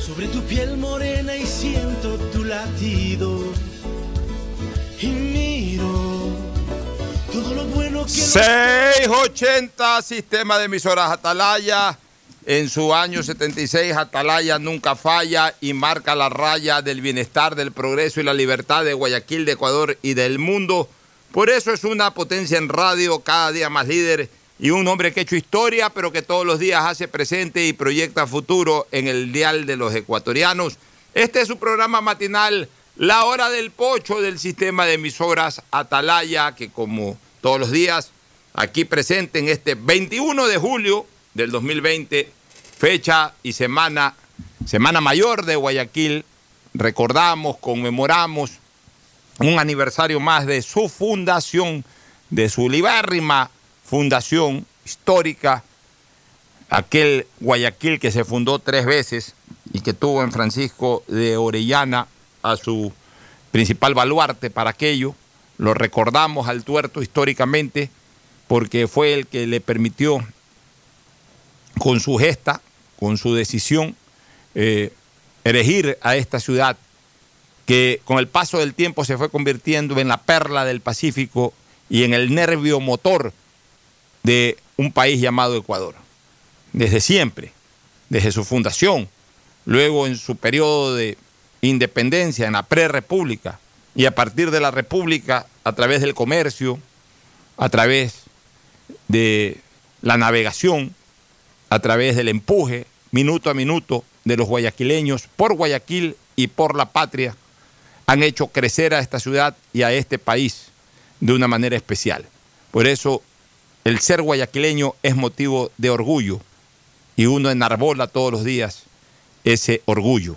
sobre tu piel morena y siento tu latido. Y miro todo lo bueno que... 680 Sistema de Emisoras Atalaya. En su año 76, Atalaya nunca falla y marca la raya del bienestar, del progreso y la libertad de Guayaquil, de Ecuador y del mundo. Por eso es una potencia en radio, cada día más líder y un hombre que ha hecho historia, pero que todos los días hace presente y proyecta futuro en el dial de los ecuatorianos. Este es su programa matinal, La Hora del Pocho del sistema de emisoras Atalaya, que como todos los días, aquí presente en este 21 de julio del 2020, fecha y semana, semana mayor de Guayaquil, recordamos, conmemoramos un aniversario más de su fundación, de su libérrima fundación histórica, aquel Guayaquil que se fundó tres veces y que tuvo en Francisco de Orellana a su principal baluarte para aquello. Lo recordamos al tuerto históricamente porque fue el que le permitió con su gesta, con su decisión, eh, erigir a esta ciudad que con el paso del tiempo se fue convirtiendo en la perla del Pacífico y en el nervio motor de un país llamado Ecuador. Desde siempre, desde su fundación, luego en su periodo de independencia, en la pre-república, y a partir de la república, a través del comercio, a través de la navegación, a través del empuje, minuto a minuto, de los guayaquileños por Guayaquil y por la patria, han hecho crecer a esta ciudad y a este país de una manera especial. Por eso el ser guayaquileño es motivo de orgullo y uno enarbola todos los días ese orgullo.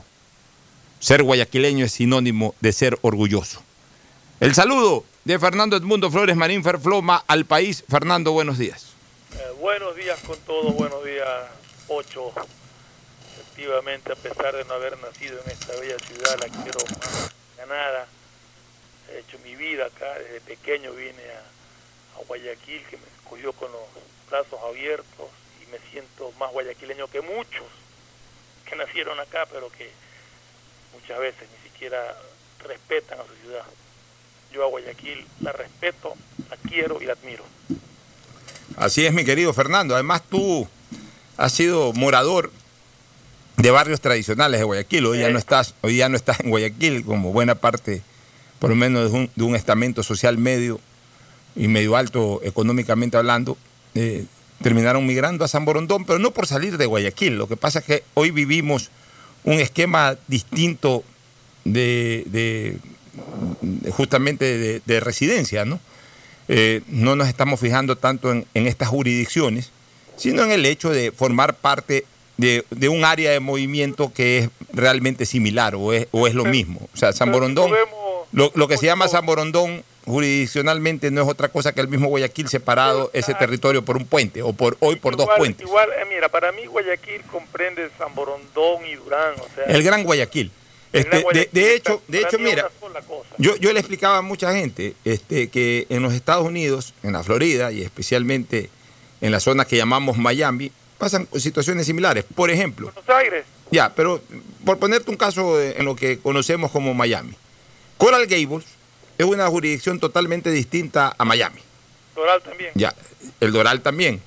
Ser guayaquileño es sinónimo de ser orgulloso. El saludo de Fernando Edmundo Flores Marín Ferfloma al país. Fernando, buenos días. Eh, buenos días con todos, buenos días, Ocho. Efectivamente, a pesar de no haber nacido en esta bella ciudad, la quiero más. He hecho mi vida acá, desde pequeño vine a, a Guayaquil, que me yo con los brazos abiertos y me siento más guayaquileño que muchos que nacieron acá, pero que muchas veces ni siquiera respetan a su ciudad. Yo a Guayaquil la respeto, la quiero y la admiro. Así es, mi querido Fernando. Además, tú has sido morador de barrios tradicionales de Guayaquil. Hoy ya no estás, hoy ya no estás en Guayaquil como buena parte, por lo menos de un, de un estamento social medio y medio alto económicamente hablando, eh, terminaron migrando a San Borondón, pero no por salir de Guayaquil. Lo que pasa es que hoy vivimos un esquema distinto de, de- justamente de, de residencia, ¿no? Eh, no nos estamos fijando tanto en, en estas jurisdicciones, sino en el hecho de formar parte de, de un área de movimiento que es realmente similar o es, o es lo mismo. O sea, San Borondón, lo lo, que se llama San Borondón jurisdiccionalmente no es otra cosa que el mismo Guayaquil separado ese territorio por un puente o por hoy por dos puentes. Igual, eh, mira, para mí Guayaquil comprende San Borondón y Durán, o sea, El Gran Guayaquil. el Este, Gran de, Guayaquil de está- hecho, de hecho, mira, yo, yo le explicaba a mucha gente este, que en los Estados Unidos, en la Florida y especialmente en la zona que llamamos Miami, pasan situaciones similares. Por ejemplo, Buenos Aires, ya, pero por ponerte un caso en lo que conocemos como Miami, Coral Gables es una jurisdicción totalmente distinta a Miami. Doral también. Ya, el Doral también.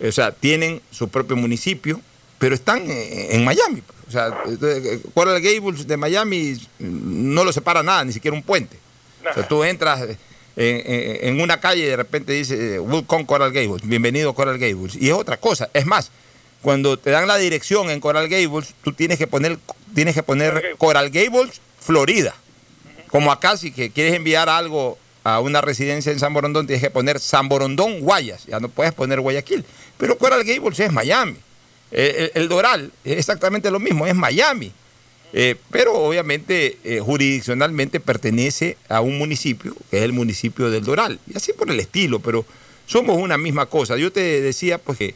O sea, tienen su propio municipio, pero están eh, en Miami. O sea, eh, Coral Gables de Miami no lo separa nada, ni siquiera un puente. O sea, tú entras eh, en, en una calle y de repente dice, eh, Welcome Coral Gables, bienvenido Coral Gables. Y es otra cosa. Es más, cuando te dan la dirección en Coral Gables, tú tienes que poner, tienes que poner Coral Gables. Coral Gables, Florida. Como acá, si que quieres enviar algo a una residencia en San Borondón, tienes que poner San Borondón, Guayas. Ya no puedes poner Guayaquil. Pero Coral Gables es Miami. Eh, El, Doral es exactamente lo mismo, es Miami. Eh, pero obviamente eh, jurisdiccionalmente pertenece a un municipio, que es el municipio del Doral. Y así por el estilo, pero somos una misma cosa. Yo te decía pues que,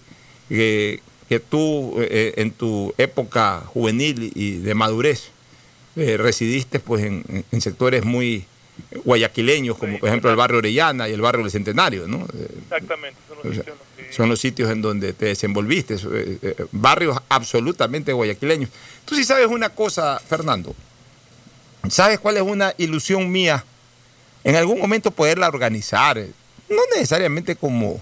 que, tú en tu época juvenil y de madurez eh, residiste pues en, sectores muy guayaquileños, como Sí, por ejemplo el barrio Orellana y el barrio del Centenario, ¿no? Eh, Exactamente, son los o sea, sitios donde- son los sitios en donde te desenvolviste, eh, barrios absolutamente guayaquileños. Tú sí sabes una cosa, Fernando. ¿Sabes cuál es una ilusión mía? En algún momento poderla organizar, no necesariamente como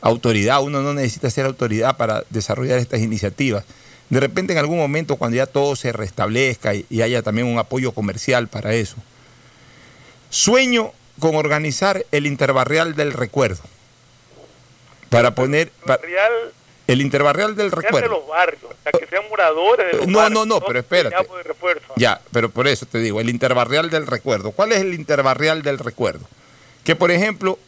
autoridad, uno no necesita ser autoridad para desarrollar estas iniciativas. De repente en algún momento cuando ya todo se restablezca y, y haya también un apoyo comercial para eso. Sueño con organizar el interbarrial del recuerdo. Para poner el interbarrial del real de recuerdo. los barrios, o sea, que sean moradores de los No, barrios. no, no, pero espérate. de. Ya, pero por eso te digo, el interbarrial del recuerdo. ¿Cuál es el interbarrial del recuerdo? Que por ejemplo,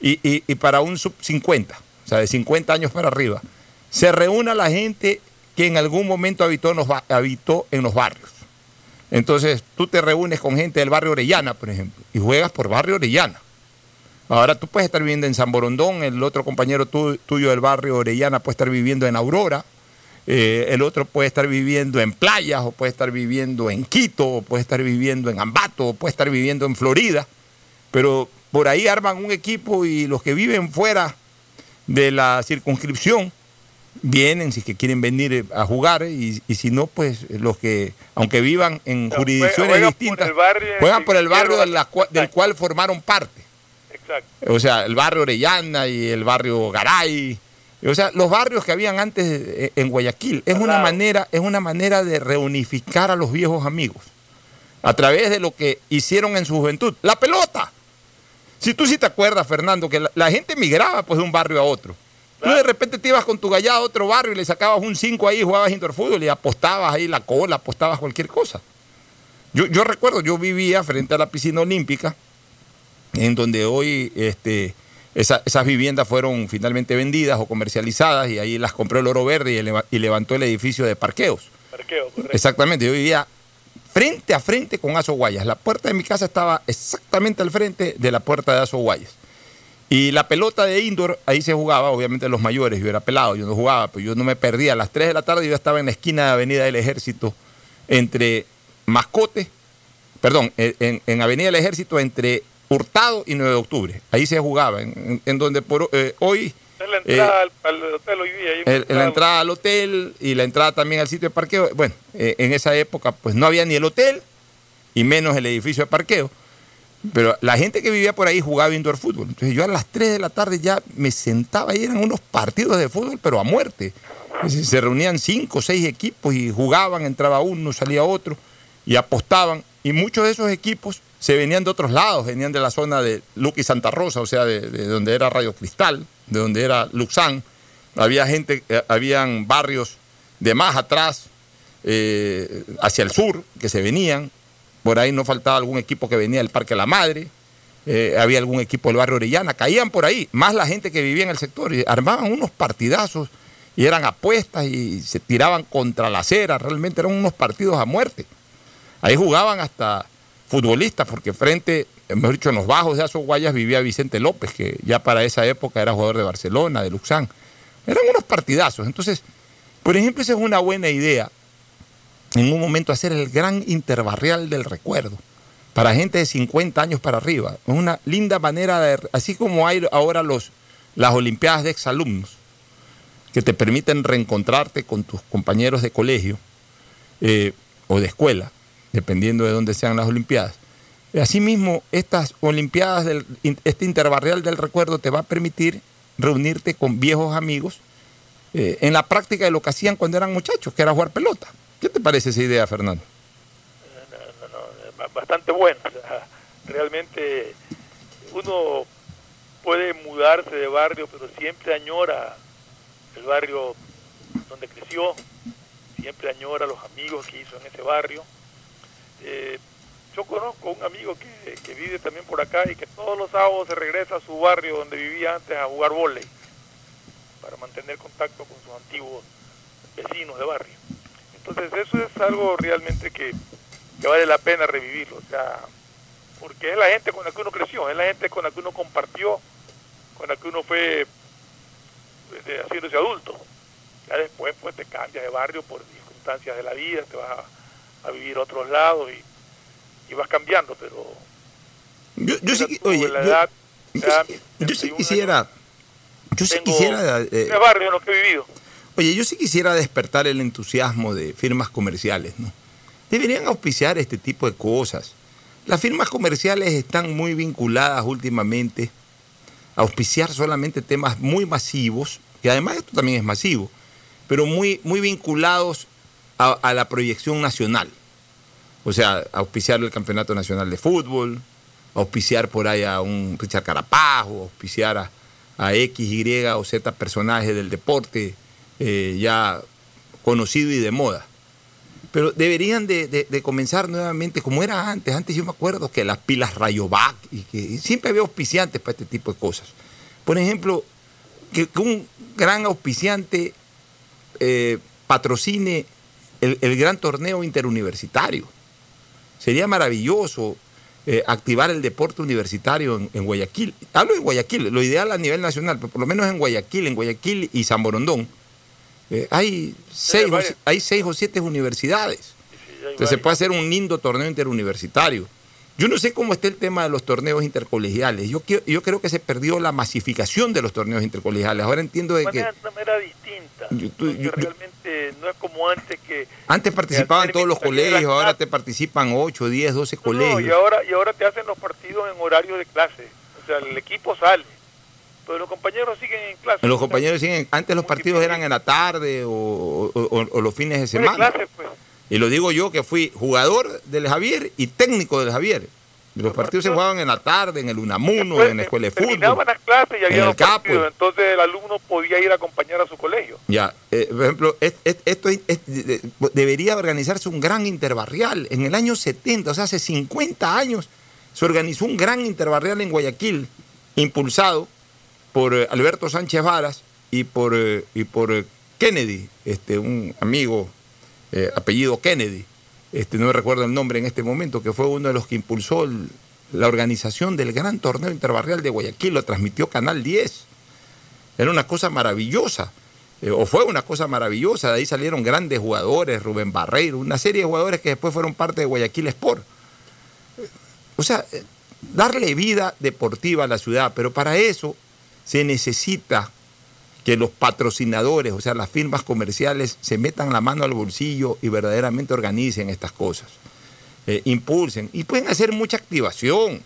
y, y- y para un sub 50, o sea, de 50 años para arriba, se reúna la gente que en algún momento habitó en los, barrios. Entonces, tú te reúnes con gente del barrio Orellana, por ejemplo, y juegas por barrio Orellana. Ahora tú puedes estar viviendo en San Borondón, el otro compañero tu- tuyo del barrio Orellana puede estar viviendo en Aurora, eh, el otro puede estar viviendo en playas, o puede estar viviendo en Quito, o puede estar viviendo en Ambato, o puede estar viviendo en Florida, pero por ahí arman un equipo y los que viven fuera de la circunscripción vienen si es que quieren venir eh, a jugar y, y si no, pues los que, aunque vivan en jurisdicciones distintas, el barrio en juegan por el barrio de la del cual formaron parte. Exacto. O sea, el barrio Orellana y el barrio Garay. O sea, los barrios que habían antes eh, en Guayaquil. Es una manera, es una manera de reunificar a los viejos amigos. A través de lo que hicieron en su juventud. La pelota. Si tú sí te acuerdas, Fernando, que la, la gente migraba pues de un barrio a otro. Tú de repente te ibas con tu gallada a otro barrio y le sacabas un 5 ahí, jugabas interfútbol y apostabas ahí la cola, apostabas cualquier cosa. Yo, yo recuerdo, yo vivía frente a la piscina olímpica, en donde hoy este, esa- esas viviendas fueron finalmente vendidas o comercializadas y ahí las compró el Oro Verde y levantó el edificio de parqueos. Parqueo, correcto. Exactamente, yo vivía frente a frente con Aso Guayas. La puerta de mi casa estaba exactamente al frente de la puerta de Aso Guayas. Y la pelota de indoor, ahí se jugaba, obviamente los mayores, yo era pelado, yo no jugaba, pero yo no me perdía. A las 3 de la tarde yo estaba en la esquina de Avenida del Ejército, entre Mascote, perdón, en, en- en Avenida del Ejército, entre Hurtado y 9 de Octubre. Ahí se jugaba, en, en- en donde por, eh, hoy es la entrada al, al hotel hoy día. la entrada al hotel y la entrada también al sitio de parqueo. Bueno, eh, en esa época pues no había ni el hotel y menos el edificio de parqueo. Pero la gente que vivía por ahí jugaba indoor fútbol. Entonces yo a las 3 de la tarde ya me sentaba y eran unos partidos de fútbol, pero a muerte. Se reunían cinco o seis equipos y jugaban, entraba uno, salía otro y apostaban. y muchos de esos equipos se venían de otros lados, venían de la zona de Luque y Santa Rosa, o sea, de, de donde era Radio Cristal, de donde era Luxán. Había gente, eh, habían barrios de más atrás, eh, hacia el sur, que se venían. Por ahí no faltaba algún equipo que venía del Parque La Madre. eh, había algún equipo del barrio Orellana, caían por ahí, más la gente que vivía en el sector, y armaban unos partidazos y eran apuestas y se tiraban contra la acera, realmente eran unos partidos a muerte. Ahí jugaban hasta futbolistas, porque frente, mejor dicho, en los bajos de Azo Guayas vivía Vicente López, que ya para esa época era jugador de Barcelona, de Luxán. Eran unos partidazos. Entonces, por ejemplo, esa es una buena idea en un momento hacer el gran interbarrial del recuerdo para gente de 50 años para arriba. Es una linda manera de, así como hay ahora los, las Olimpiadas de exalumnos, que te permiten reencontrarte con tus compañeros de colegio eh, o de escuela, dependiendo de dónde sean las Olimpiadas. Asimismo, estas Olimpiadas, del, este interbarrial del recuerdo te va a permitir reunirte con viejos amigos eh, en la práctica de lo que hacían cuando eran muchachos, que era jugar pelota. ¿Qué te parece esa idea, Fernando? no, no, bastante sea, realmente uno puede mudarse de barrio, pero siempre añora el barrio donde creció, siempre añora los amigos que hizo en ese barrio. Eh, yo conozco un amigo que, que, vive también por acá y que todos los sábados se regresa a su barrio donde vivía antes a jugar volei para mantener contacto con sus antiguos vecinos de barrio. Entonces eso es algo realmente que, que vale la pena revivirlo, o sea, porque es la gente con la que uno creció, es la gente con la que uno compartió, con la que uno fue pues, haciéndose adulto. Ya después pues te cambias de barrio por circunstancias de la vida, te vas a, a vivir a otros lados y, y, vas cambiando, pero... Yo, yo sí, oye, la edad, yo, ya, yo sí quisiera... Años, yo sí quisiera... Eh, barrio en que he vivido. Oye, yo sí quisiera despertar el entusiasmo de firmas comerciales, ¿no? Deberían auspiciar este tipo de cosas. Las firmas comerciales están muy vinculadas últimamente a auspiciar solamente temas muy masivos, que además esto también es masivo, pero muy, muy vinculados a, la proyección nacional. O sea, auspiciar el Campeonato Nacional de Fútbol, auspiciar por ahí a un Richard Carapajo, auspiciar a, a X, Y o Z personajes del deporte eh, ya conocido y de moda. Pero deberían de, comenzar nuevamente como era antes. Antes yo me acuerdo que las pilas Rayovac y que siempre había auspiciantes para este tipo de cosas. Por ejemplo, que, un gran auspiciante eh, patrocine el, el, gran torneo interuniversitario. Sería maravilloso eh, activar el deporte universitario en, en, Guayaquil. Hablo de Guayaquil, lo ideal a nivel nacional, pero por lo menos en Guayaquil, en Guayaquil y San Borondón eh, hay, seis, o, hay seis o siete universidades. Entonces se puede hacer un lindo torneo interuniversitario. Yo no sé cómo está el tema de los torneos intercolegiales. Yo, yo creo que se perdió la masificación de los torneos intercolegiales. Ahora entiendo de, de que... De manera distinta. Yo, tú, yo, realmente no es como antes que... Antes participaban todos los colegios, ahora te participan 8, 10, 12 no, colegios. No, y, ahora, y ahora te hacen los partidos en horario de clase. O sea, el equipo sale pero los compañeros siguen en clase. Los compañeros siguen, antes los partidos eran en la tarde o, o, o, o los fines de semana. Clase, pues. Y lo digo yo que fui jugador del Javier y técnico del Javier. Los, los partidos, partidos, se jugaban en la tarde, en el Unamuno, Después, en la escuela de fútbol. Las clases y había en el capo. entonces el alumno podía ir a acompañar a su colegio. Ya, eh, por ejemplo, es, es, esto es, debería organizarse un gran interbarrial. En el año 70, o sea, hace 50 años, se organizó un gran interbarrial en Guayaquil, impulsado por eh, Alberto Sánchez Varas y por, eh, y por eh, Kennedy, este, un amigo apellido Kennedy, este, no me recuerdo el nombre en este momento, que fue uno de los que impulsó la organización del gran torneo interbarrial de Guayaquil, lo transmitió Canal 10. Era una cosa maravillosa, o fue una cosa maravillosa, de ahí salieron grandes jugadores, Rubén Barreiro, una serie de jugadores que después fueron parte de Guayaquil Sport. O sea, darle vida deportiva a la ciudad, pero para eso se necesita que los patrocinadores, o sea, las firmas comerciales, se metan la mano al bolsillo y verdaderamente organicen estas cosas, eh, impulsen. Y pueden hacer mucha activación.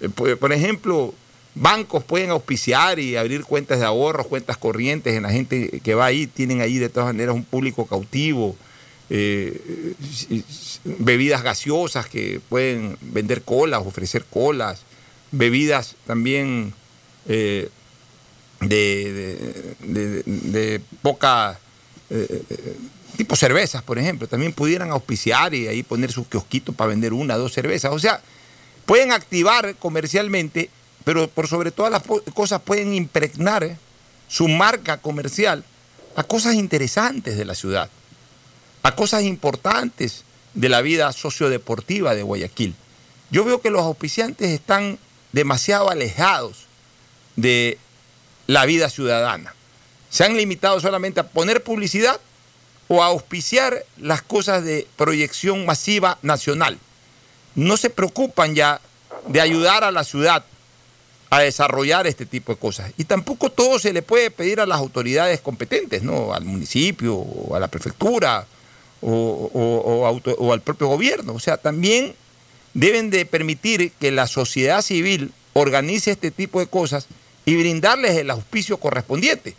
Eh, por, ejemplo, bancos pueden auspiciar y abrir cuentas de ahorros, cuentas corrientes en la gente que va ahí, tienen ahí de todas maneras un público cautivo. eh, bebidas gaseosas que pueden vender colas, ofrecer colas, bebidas también eh, de, poca eh, eh, tipo cervezas, por ejemplo, también pudieran auspiciar y ahí poner sus kiosquitos para vender una, dos cervezas. O sea, pueden activar comercialmente, pero por sobre todas las cosas pueden impregnar su marca comercial a cosas interesantes de la ciudad, a cosas importantes de la vida sociodeportiva de Guayaquil. Yo veo que los auspiciantes están demasiado alejados de la vida ciudadana. Se han limitado solamente a poner publicidad o a auspiciar las cosas de proyección masiva nacional. No se preocupan ya de ayudar a la ciudad a desarrollar este tipo de cosas. Y tampoco todo se le puede pedir a las autoridades competentes, ¿no? Al municipio, o a la prefectura, o, auto- o al propio gobierno. O sea, también deben de permitir que la sociedad civil organice este tipo de cosas y brindarles el auspicio correspondiente.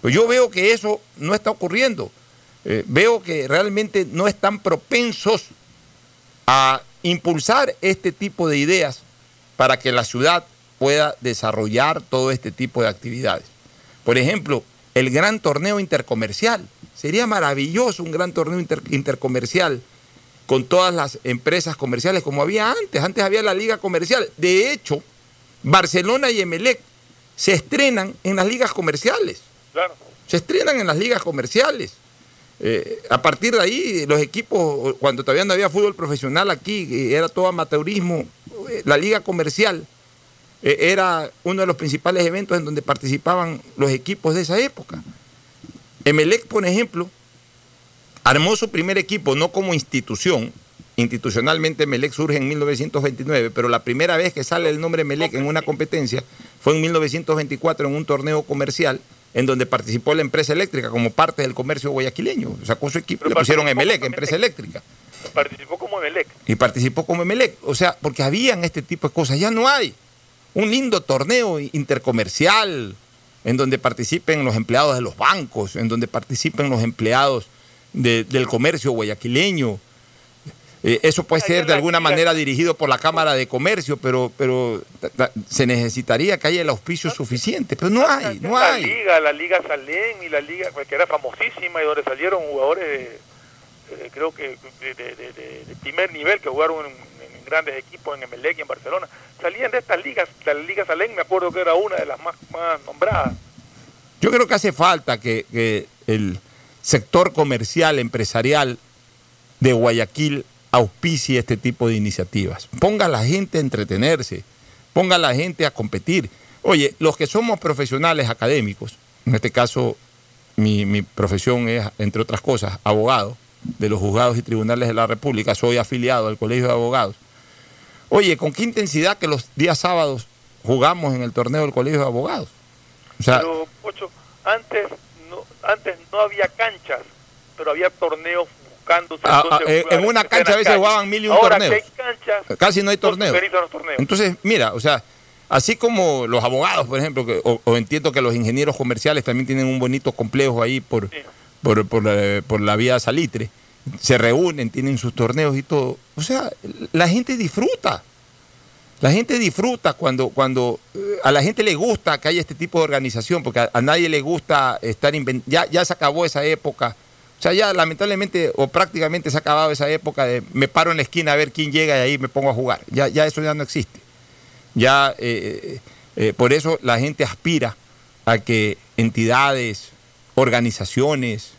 Pues yo veo que eso no está ocurriendo. Eh, veo que realmente no están propensos a impulsar este tipo de ideas para que la ciudad pueda desarrollar todo este tipo de actividades. Por ejemplo, el gran torneo intercomercial. Sería maravilloso un gran torneo inter- intercomercial con todas las empresas comerciales como había antes. Antes había la liga comercial. De hecho, Barcelona y Emelec se estrenan en las ligas comerciales. Claro. Se estrenan en las ligas comerciales. Eh, a partir de ahí, los equipos, cuando todavía no había fútbol profesional aquí, era todo amateurismo, eh, la liga comercial eh, era uno de los principales eventos en donde participaban los equipos de esa época. Emelec, por ejemplo, armó su primer equipo no como institución, institucionalmente Emelec surge en 1929, pero la primera vez que sale el nombre Emelec en una competencia fue en 1924 en un torneo comercial en donde participó la empresa eléctrica como parte del comercio guayaquileño. Sacó su equipo, Pero le pusieron Emelec, empresa eléctrica. Participó como Emelec. Y participó como Emelec. O sea, porque habían este tipo de cosas. Ya no hay. Un lindo torneo intercomercial en donde participen los empleados de los bancos, en donde participen los empleados de- del comercio guayaquileño. Eh, eso puede ser de la alguna manera dirigido por la Cámara de Comercio, pero, pero se necesitaría que haya el auspicio suficiente. Pero no hay, no la hay. liga, la liga Salén y la liga pues, que era famosísima y donde salieron jugadores, eh, creo que de, de- de- de- de primer nivel que jugaron en, en grandes equipos en Emelec y en Barcelona, salían de estas ligas. La liga Salén me acuerdo que era una de las más, más nombradas. Yo creo que hace falta que, que el sector comercial, empresarial de Guayaquil auspicie este tipo de iniciativas. Ponga a la gente a entretenerse, ponga a la gente a competir. Oye, los que somos profesionales académicos, en este caso mi, mi profesión es, entre otras cosas, abogado de los juzgados y tribunales de la República, soy afiliado al Colegio de Abogados. Oye, ¿con qué intensidad que los días sábados jugamos en el torneo del Colegio de Abogados? O sea, antes no, antes no había canchas, pero había torneos buscándose. Ah, ah, eh, en una cancha a veces calle. jugaban mil y un Ahora torneos. que hay canchas, casi no hay torneos. torneos. Entonces, mira, o sea, así como los abogados, por ejemplo, que- o, o entiendo que los ingenieros comerciales también tienen un bonito complejo ahí por, Sí. por, por la, por la vía salitre, se reúnen, tienen sus torneos y todo. O sea, la gente disfruta. La gente disfruta cuando, cuando eh, a la gente le gusta que haya este tipo de organización, porque a, a nadie le gusta estar inven- ya, ya se acabó esa época. O sea, ya lamentablemente o prácticamente se ha acabado esa época de me paro en la esquina a ver quién llega y ahí me pongo a jugar. Ya, ya eso ya no existe. Ya eh, eh, por eso la gente aspira a que entidades, organizaciones,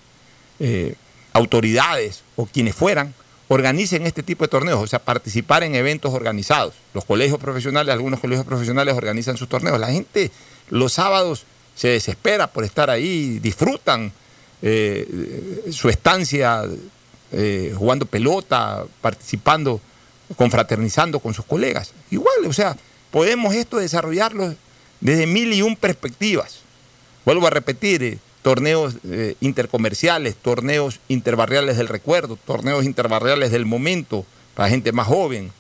eh, autoridades o quienes fueran organicen este tipo de torneos, o sea, participar en eventos organizados. Los colegios profesionales, algunos colegios profesionales organizan sus torneos. La gente los sábados se desespera por estar ahí, disfrutan eh, su estancia eh, jugando pelota, participando, confraternizando con sus colegas. Igual, o sea, podemos esto desarrollarlo desde mil y un perspectivas. Vuelvo a repetir, eh, torneos intercomerciales, torneos interbarriales del recuerdo, torneos interbarriales del momento para gente más joven,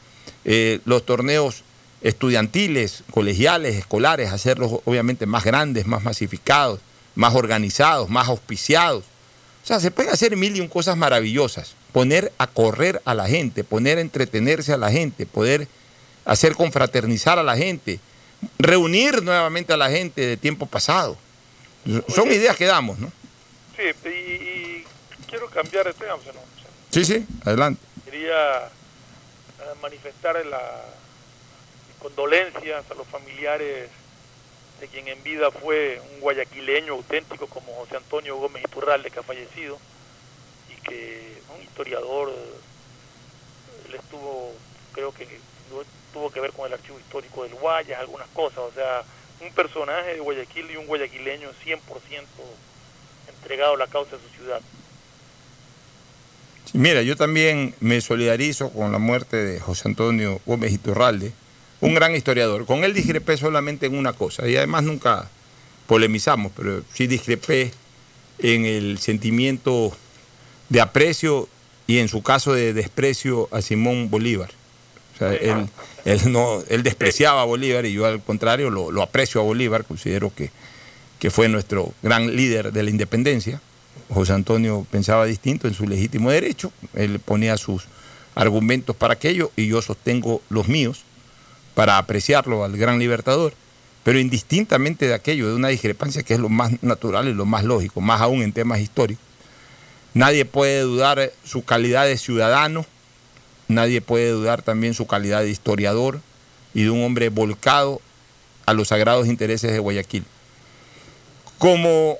los torneos estudiantiles, colegiales, escolares, hacerlos obviamente más grandes, más masificados, más organizados, más auspiciados, O sea, se pueden hacer mil y un cosas maravillosas. Poner a correr a la gente, poner a entretenerse a la gente, poder hacer confraternizar a la gente, reunir nuevamente a la gente de tiempo pasado. Son ideas que damos, ¿no? Sí, y, y quiero cambiar de tema, ¿no? Sí, sí, adelante. Quería eh, manifestar la condolencias a los familiares de quien en vida fue un guayaquileño auténtico como José Antonio Gómez Iturralde, que ha fallecido, y que un historiador, él estuvo, creo que tuvo que ver con el archivo histórico del Guayas, algunas cosas, o sea, un personaje de Guayaquil y un guayaquileño 100% entregado a la causa de su ciudad. Mira, yo también me solidarizo con la muerte de José Antonio Gómez Iturralde, un gran historiador. Con él discrepé solamente en una cosa, y además nunca polemizamos, pero sí discrepé en el sentimiento de aprecio y en su caso de desprecio a Simón Bolívar. O sea, él, él, no, él despreciaba a Bolívar y yo al contrario lo, aprecio a Bolívar, considero que, que fue nuestro gran líder de la independencia. José Antonio pensaba distinto en su legítimo derecho, él ponía sus argumentos para aquello y yo sostengo los míos para apreciarlo al gran libertador, pero indistintamente de aquello, de una discrepancia que es lo más natural y lo más lógico, más aún en temas históricos. Nadie puede dudar su calidad de ciudadano, nadie puede dudar también su calidad de historiador y de un hombre volcado a los sagrados intereses de Guayaquil. Como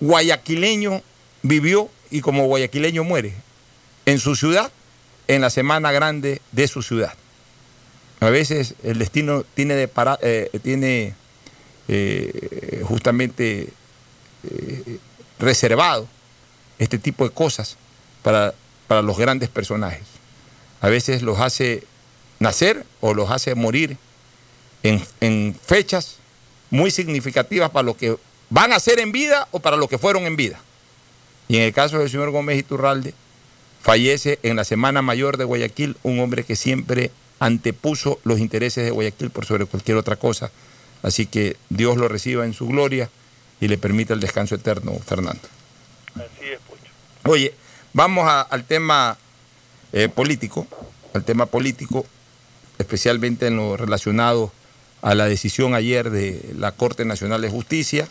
guayaquileño vivió y como guayaquileño muere en su ciudad, en la semana grande de su ciudad. A veces el destino tiene, de eh, tiene eh, justamente eh, reservado este tipo de cosas para, para los grandes personajes. A veces los hace nacer o los hace morir en, en, fechas muy significativas para lo que van a ser en vida o para lo que fueron en vida. Y en el caso del señor Gómez Iturralde, fallece en la Semana Mayor de Guayaquil un hombre que siempre antepuso los intereses de Guayaquil por sobre cualquier otra cosa. Así que Dios lo reciba en su gloria y le permita el descanso eterno, Fernando. Así es, Pucho. Oye, vamos al tema eh, político, al tema político, especialmente en lo relacionado a la decisión ayer de la Corte Nacional de Justicia.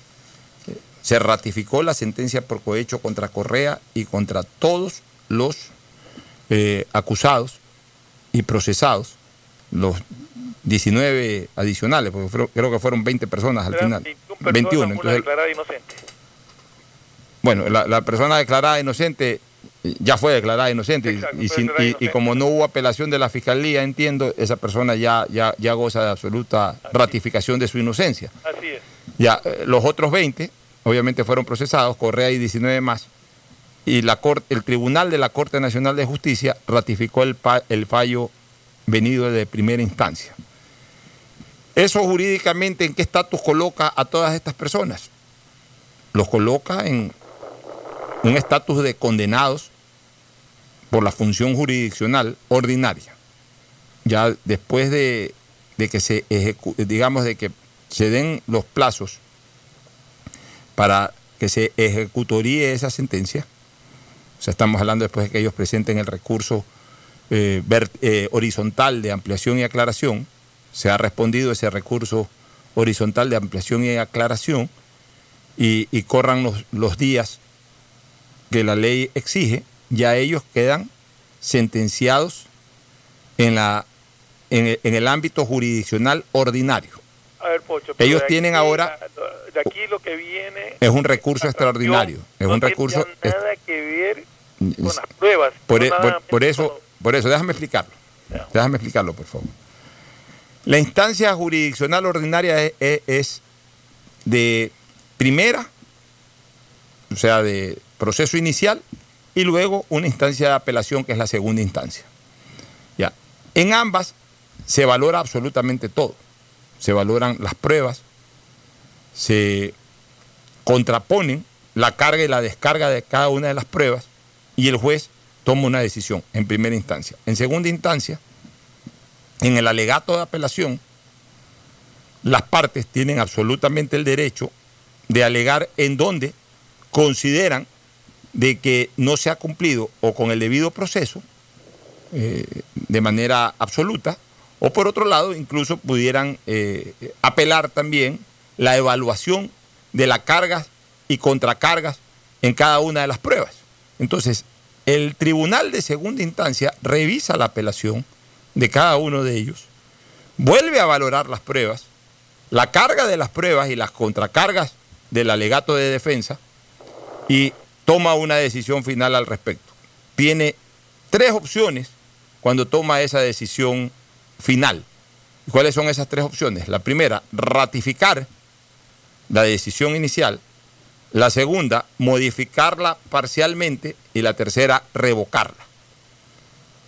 Se ratificó la sentencia por cohecho contra Correa y contra todos los eh, acusados y procesados los 19 adicionales, porque creo que fueron 20 personas al final. 21. Entonces, Bueno, la, persona declarada inocente ya fue declarada inocente y, como no hubo apelación de la fiscalía, entiendo, esa persona ya, ya, ya goza de absoluta ratificación de su inocencia. Así es. Ya, eh, los otros 20 obviamente fueron procesados, Correa y 19 más, y la corte, el Tribunal de la Corte Nacional de Justicia ratificó el, el fallo venido de primera instancia. Eso jurídicamente, ¿en qué estatus coloca a todas estas personas? Los coloca en un estatus de condenados por la función jurisdiccional ordinaria. Ya después de, que se digamos, de que se den los plazos para que se ejecutoríe esa sentencia, o sea, estamos hablando después de que ellos presenten el recurso eh, eh, horizontal de ampliación y aclaración. Se ha respondido ese recurso horizontal de ampliación y aclaración y, corran los, los días que la ley exige, ya ellos quedan sentenciados en, la, en, el, ámbito jurisdiccional ordinario. ellos tienen ahora de aquí lo que viene es un recurso extraordinario, es un recurso nada que ver con las pruebas. Por, e, por eso por eso, déjame explicarlo. Déjame explicarlo, por favor. La instancia jurisdiccional ordinaria es, de primera, o sea, de proceso inicial, y luego una instancia de apelación que es la segunda instancia. Ya. En ambas se valora absolutamente todo. Se valoran las pruebas, se contraponen la carga y la descarga de cada una de las pruebas y el juez toma una decisión en primera instancia. En segunda instancia, en el alegato de apelación, las partes tienen absolutamente el derecho de alegar en donde consideran de que no se ha cumplido o con el debido proceso eh, de manera absoluta, o por otro lado, incluso pudieran eh, apelar también la evaluación de las cargas y contracargas en cada una de las pruebas. Entonces, el tribunal de segunda instancia revisa la apelación de cada uno de ellos, vuelve a valorar las pruebas, la carga de las pruebas y las contracargas del alegato de defensa y toma una decisión final al respecto. Tiene tres opciones cuando toma esa decisión final. ¿Cuáles son esas tres opciones? La primera, ratificar la decisión inicial. La segunda, modificarla parcialmente. Y la tercera, revocarla.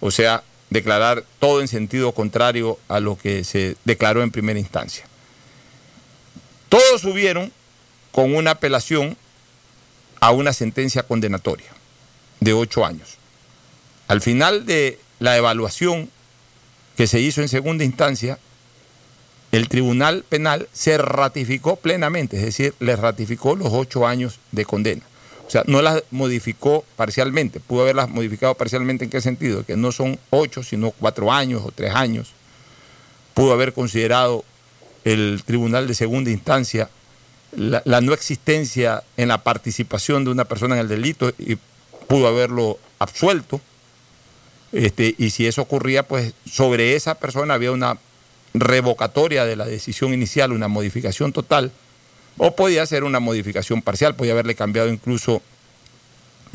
O sea, declarar todo en sentido contrario a lo que se declaró en primera instancia. Todos subieron con una apelación a una sentencia condenatoria de ocho años. Al final de la evaluación que se hizo en segunda instancia, el Tribunal Penal se ratificó plenamente, es decir, le ratificó los ocho años de condena. O sea, no las modificó parcialmente, pudo haberlas modificado parcialmente en qué sentido, que no son ocho, sino cuatro años o tres años. Pudo haber considerado el Tribunal de Segunda Instancia la, no existencia en la participación de una persona en el delito y pudo haberlo absuelto. Este, y si eso ocurría, pues sobre esa persona había una revocatoria de la decisión inicial, una modificación total, o podía ser una modificación parcial, podía haberle cambiado incluso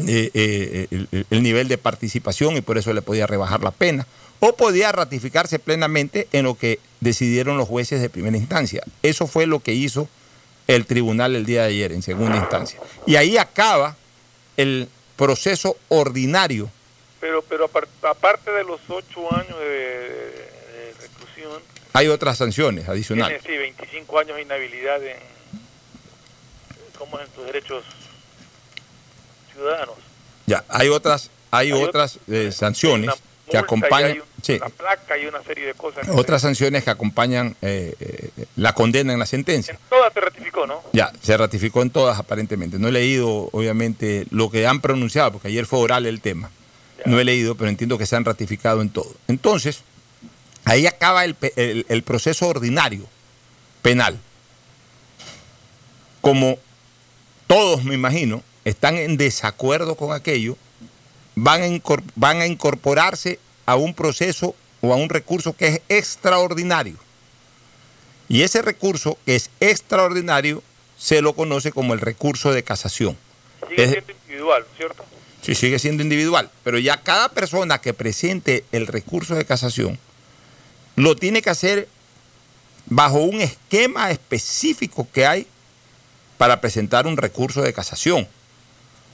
eh, eh, el, nivel de participación y por eso le podía rebajar la pena, o podía ratificarse plenamente en lo que decidieron los jueces de primera instancia. Eso fue lo que hizo el tribunal el día de ayer en segunda instancia. Y ahí acaba el proceso ordinario. Pero, pero aparte de los ocho años de. Hay otras sanciones adicionales. sí, 25 años de inhabilidad en, ¿cómo en tus derechos ciudadanos. Ya, hay otras, hay, otras eh, sanciones que acompañan. una placa y una serie de cosas. Otras sanciones que acompañan eh, eh, la condena en la sentencia. En todas se ratificó, ¿no? Ya, se ratificó en todas aparentemente. No he leído, obviamente, lo que han pronunciado, porque ayer fue oral el tema. No he leído, pero entiendo que se han ratificado en todo. Entonces, ahí acaba el, el proceso ordinario penal. Como todos, me imagino, están en desacuerdo con aquello, van a, van a incorporarse a un proceso o a un recurso que es extraordinario. Y ese recurso que es extraordinario se lo conoce como el recurso de casación. Sigue siendo individual, ¿cierto? Sí, sigue siendo individual, pero ya cada persona que presente el recurso de casación lo tiene que hacer bajo un esquema específico que hay para presentar un recurso de casación.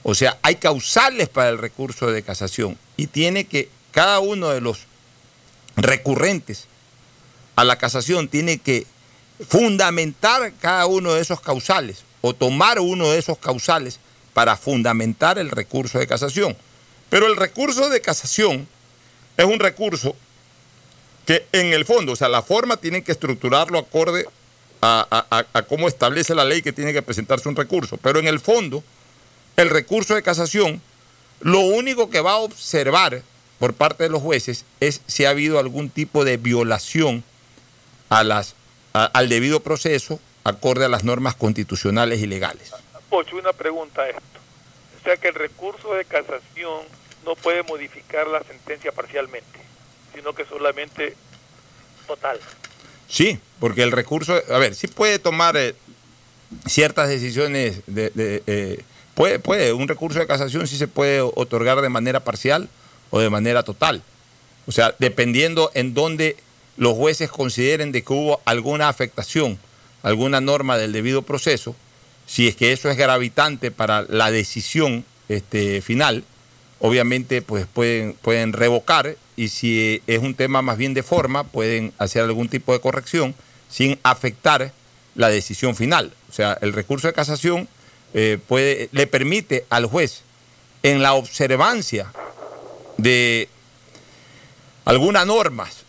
O sea, hay causales para el recurso de casación y tiene que cada uno de los recurrentes a la casación tiene que fundamentar cada uno de esos causales o tomar uno de esos causales para fundamentar el recurso de casación. Pero el recurso de casación es un recurso que en el fondo, o sea, la forma tiene que estructurarlo acorde a, a cómo establece la ley que tiene que presentarse un recurso, pero en el fondo el recurso de casación, lo único que va a observar por parte de los jueces es si ha habido algún tipo de violación a las, al debido proceso acorde a las normas constitucionales y legales. Pocho, una pregunta a esto. O sea que el recurso de casación no puede modificar la sentencia parcialmente, sino que solamente total. Sí, porque el recurso, a ver, sí puede tomar eh, ciertas decisiones de, eh, Puede, puede, un recurso de casación sí se puede otorgar de manera parcial o de manera total. O sea, dependiendo en dónde los jueces consideren de que hubo alguna afectación, alguna norma del debido proceso, si es que eso es gravitante para la decisión este, final, obviamente pues pueden, pueden revocar y si es un tema más bien de forma, pueden hacer algún tipo de corrección sin afectar la decisión final. O sea, el recurso de casación eh, puede, le permite al juez, en la observancia de algunas normas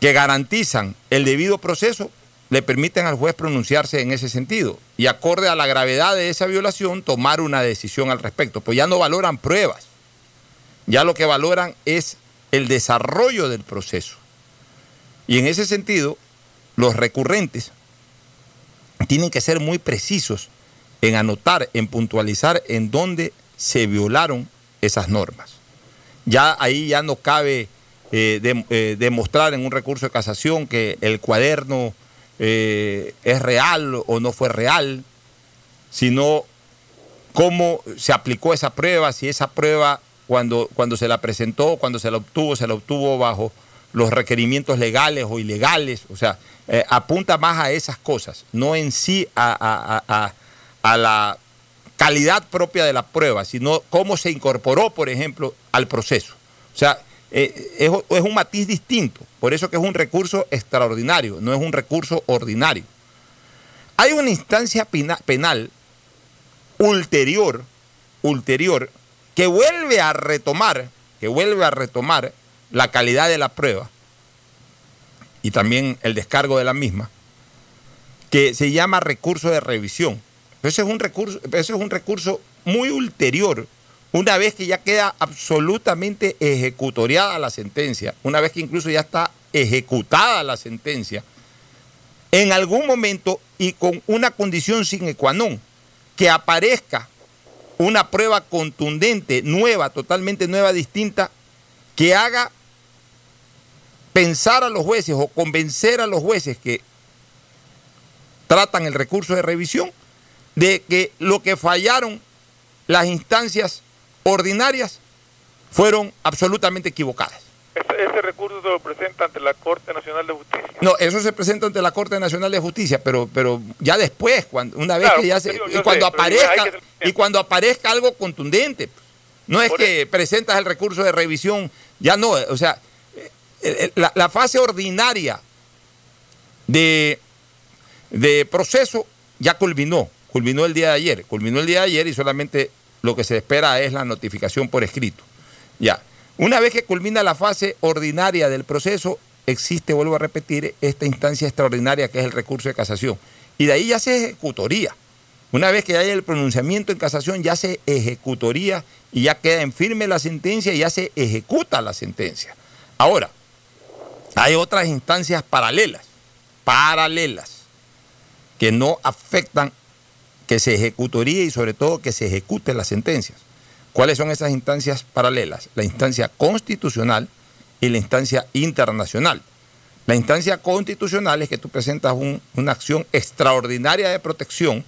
que garantizan el debido proceso, le permiten al juez pronunciarse en ese sentido y acorde a la gravedad de esa violación tomar una decisión al respecto. Pues ya no valoran pruebas, ya lo que valoran es el desarrollo del proceso. Y en ese sentido, los recurrentes tienen que ser muy precisos en anotar, en puntualizar en dónde se violaron esas normas. Ya ahí ya no cabe eh, eh, demostrar en un recurso de casación que el cuaderno eh, es real o no fue real, sino cómo se aplicó esa prueba, si esa prueba cuando, cuando se la presentó, cuando se la obtuvo, se la obtuvo bajo los requerimientos legales o ilegales, o sea, apunta más a esas cosas, no en sí a, a la calidad propia de la prueba, sino cómo se incorporó, por ejemplo, al proceso. O sea, eh, es, un matiz distinto, por eso que es un recurso extraordinario, no es un recurso ordinario. Hay una instancia penal ulterior, ulterior, que vuelve a retomar, que vuelve a retomar la calidad de la prueba y también el descargo de la misma, que se llama recurso de revisión. ese es un recurso, ese es un recurso muy ulterior una vez que ya queda absolutamente ejecutoriada la sentencia, una vez que incluso ya está ejecutada la sentencia, en algún momento y con una condición sin non, que aparezca una prueba contundente, nueva, totalmente nueva, distinta, que haga pensar a los jueces o convencer a los jueces que tratan el recurso de revisión de que lo que fallaron las instancias ordinarias fueron absolutamente equivocadas. Ese, recurso se lo presenta ante la Corte Nacional de Justicia. No, eso se presenta ante la Corte Nacional de Justicia, pero, pero ya después, cuando, una vez que ya se, y cuando aparezca y cuando aparezca algo contundente, no es que presentas el recurso de revisión, ya no, o sea, eh, eh, la, la fase ordinaria de, de proceso ya culminó, culminó el día de ayer, culminó el día de ayer y solamente lo que se espera es la notificación por escrito. Ya. Una vez que culmina la fase ordinaria del proceso, existe, vuelvo a repetir, esta instancia extraordinaria que es el recurso de casación. Y de ahí ya se ejecutoría. Una vez que haya el pronunciamiento en casación, ya se ejecutoría y ya queda en firme la sentencia y ya se ejecuta la sentencia. Ahora, hay otras instancias paralelas, paralelas, que no afectan que se ejecutoría y sobre todo que se ejecuten las sentencias. ¿Cuáles son esas instancias paralelas? La instancia constitucional y la instancia internacional. La instancia constitucional es que tú presentas una acción extraordinaria de protección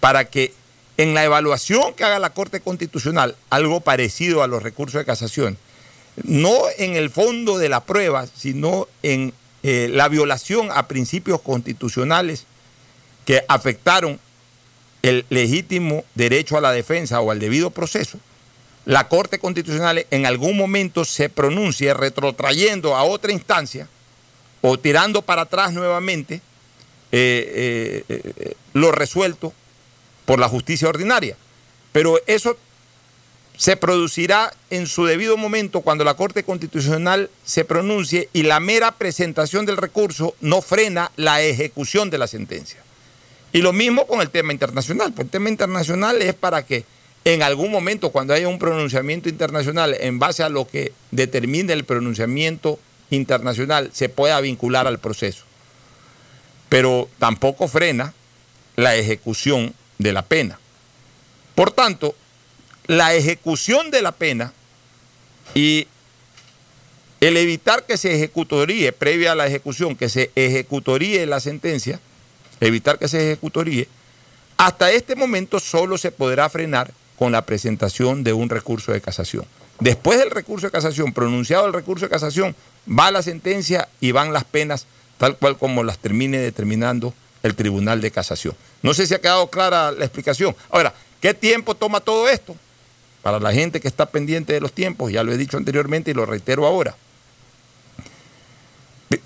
para que en la evaluación que haga la Corte Constitucional, algo parecido a los recursos de casación, no en el fondo de la prueba, sino en eh, la violación a principios constitucionales que afectaron el legítimo derecho a la defensa o al debido proceso, la Corte Constitucional en algún momento se pronuncie retrotrayendo a otra instancia o tirando para atrás nuevamente eh, eh, eh, lo resuelto por la justicia ordinaria. Pero eso se producirá en su debido momento cuando la Corte Constitucional se pronuncie y la mera presentación del recurso no frena la ejecución de la sentencia. Y lo mismo con el tema internacional. Pues el tema internacional es para que en algún momento, cuando haya un pronunciamiento internacional, en base a lo que determine el pronunciamiento internacional, se pueda vincular al proceso. Pero tampoco frena la ejecución de la pena. Por tanto, la ejecución de la pena y el evitar que se ejecutoríe, previa a la ejecución, que se ejecutoríe la sentencia, evitar que se ejecutoríe, hasta este momento solo se podrá frenar con la presentación de un recurso de casación. Después del recurso de casación, pronunciado el recurso de casación, va la sentencia y van las penas tal cual como las termine determinando el Tribunal de Casación. No sé si ha quedado clara la explicación. Ahora, ¿qué tiempo toma todo esto? Para la gente que está pendiente de los tiempos, ya lo he dicho anteriormente y lo reitero ahora.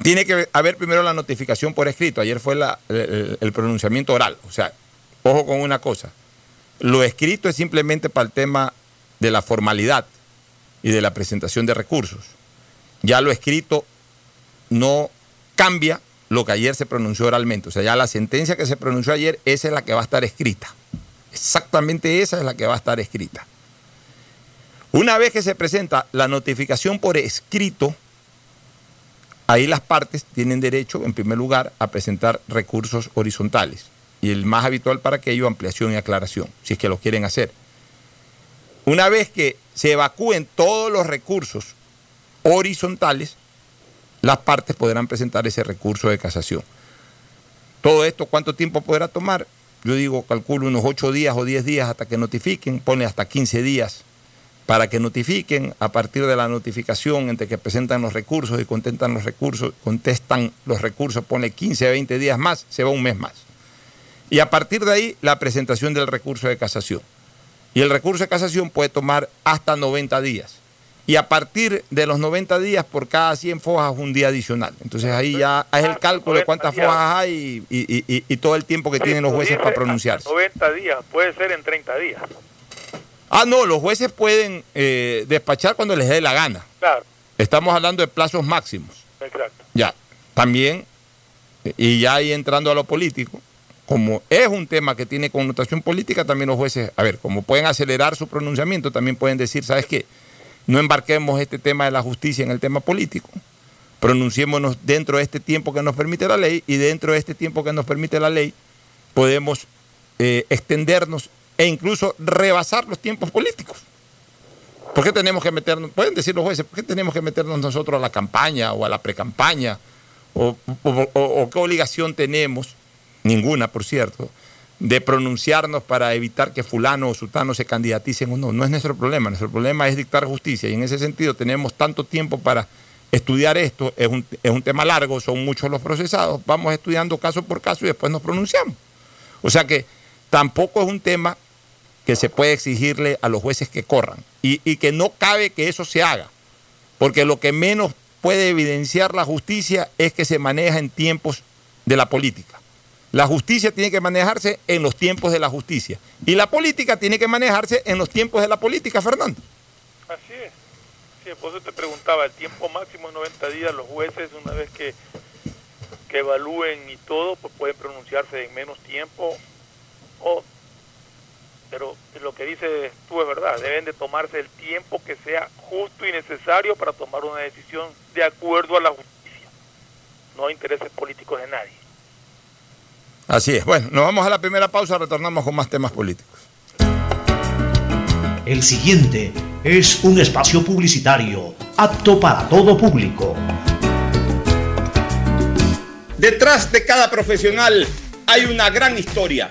Tiene que haber primero la notificación por escrito. Ayer fue el, pronunciamiento oral. O sea, ojo con una cosa. Lo escrito es simplemente para el tema de la formalidad y de la presentación de recursos. Ya lo escrito no cambia lo que ayer se pronunció oralmente. O sea, ya la sentencia que se pronunció ayer, esa es la que va a estar escrita. Exactamente esa es la que va a estar escrita. Una vez que se presenta la notificación por escrito, ahí las partes tienen derecho, en primer lugar, a presentar recursos horizontales. Y el más habitual para aquello, ampliación y aclaración, si es que lo quieren hacer. Una vez que se evacúen todos los recursos horizontales, las partes podrán presentar ese recurso de casación. Todo esto, ¿cuánto tiempo podrá tomar? Yo digo, calculo unos 8 días o 10 días hasta que notifiquen, pone hasta 15 días para que notifiquen a partir de la notificación entre que presentan los recursos y contestan los recursos, contestan los recursos, pone 15 a 20 días más, se va un mes más. Y a partir de ahí, la presentación del recurso de casación. Y el recurso de casación puede tomar hasta 90 días y a partir de los 90 días por cada 100 fojas un día adicional. Entonces ahí ya es el cálculo de cuántas fojas hay y, todo el tiempo que tienen los jueces para pronunciarse. 90 días, puede ser en 30 días. Ah, no, los jueces pueden eh, despachar cuando les dé la gana. Claro. Estamos hablando de plazos máximos. Exacto. Ya, también, y ya ahí entrando a lo político, como es un tema que tiene connotación política, también los jueces, a ver, como pueden acelerar su pronunciamiento, también pueden decir, ¿sabes qué? no embarquemos este tema de la justicia en el tema político. Pronunciémonos dentro de este tiempo que nos permite la ley y dentro de este tiempo que nos permite la ley podemos eh, extendernos e incluso rebasar los tiempos políticos. ¿Por qué tenemos que meternos, pueden decir los jueces, por qué tenemos que meternos nosotros a la campaña o a la precampaña? ¿O, o qué obligación tenemos? Ninguna, por cierto, de pronunciarnos para evitar que fulano o sultano se candidaticen o no. No es nuestro problema, nuestro problema es dictar justicia y en ese sentido tenemos tanto tiempo para estudiar esto, es un, es un tema largo, son muchos los procesados, vamos estudiando caso por caso y después nos pronunciamos. O sea que tampoco es un tema que se puede exigirle a los jueces que corran y, y que no cabe que eso se haga, porque lo que menos puede evidenciar la justicia es que se maneja en tiempos de la política. La justicia tiene que manejarse en los tiempos de la justicia. Y la política tiene que manejarse en los tiempos de la política, Fernando. Así es. Sí, por eso te preguntaba, el tiempo máximo es 90 días, los jueces una vez que, que evalúen y todo, pues pueden pronunciarse en menos tiempo. O, pero lo que dices tú es verdad, deben de tomarse el tiempo que sea justo y necesario para tomar una decisión de acuerdo a la justicia, no a intereses políticos de nadie. Así es. Bueno, nos vamos a la primera pausa, retornamos con más temas políticos. El siguiente es un espacio publicitario apto para todo público. Detrás de cada profesional hay una gran historia.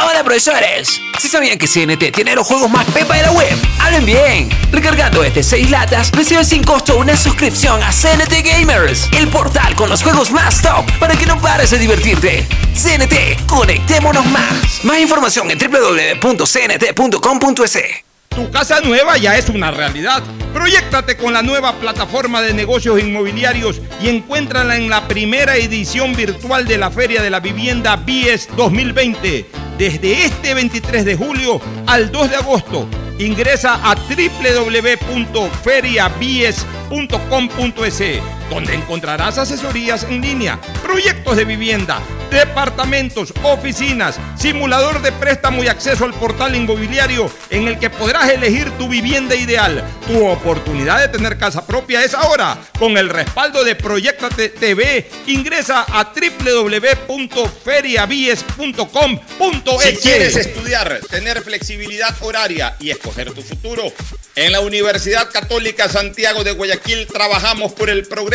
Hola profesores, ¿sí sabían que CNT tiene los juegos más pepa de la web? ¡Hablen bien! Recargando este 6 latas, recibes sin costo una suscripción a CNT Gamers, el portal con los juegos más top para que no pares de divertirte. CNT, conectémonos más. Más información en www.cnt.com.es. Tu casa nueva ya es una realidad. Proyectate con la nueva plataforma de negocios inmobiliarios y encuéntrala en la primera edición virtual de la Feria de la Vivienda BIES 2020 desde este 23 de julio al 2 de agosto. Ingresa a www.feriabies.com.es, donde encontrarás asesorías en línea, proyectos de vivienda, departamentos, oficinas, simulador de préstamo y acceso al portal inmobiliario en el que podrás elegir tu vivienda ideal. Tu oportunidad de tener casa propia es ahora. Con el respaldo de Proyectate TV, ingresa a www.feriabies.com.es. Si quieres estudiar, tener flexibilidad horaria y escoger tu futuro, en la Universidad Católica Santiago de Guayaquil trabajamos por el progreso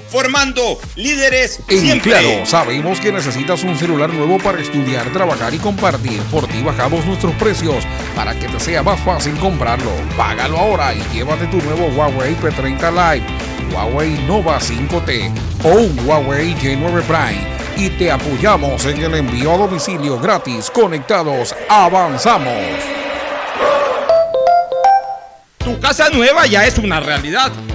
formando líderes En siempre. Claro, sabemos que necesitas un celular nuevo para estudiar, trabajar y compartir. Por ti bajamos nuestros precios para que te sea más fácil comprarlo. Págalo ahora y llévate tu nuevo Huawei P30 Lite, Huawei Nova 5T o un Huawei J9 Prime. Y te apoyamos en el envío a domicilio gratis. Conectados, avanzamos. Tu casa nueva ya es una realidad.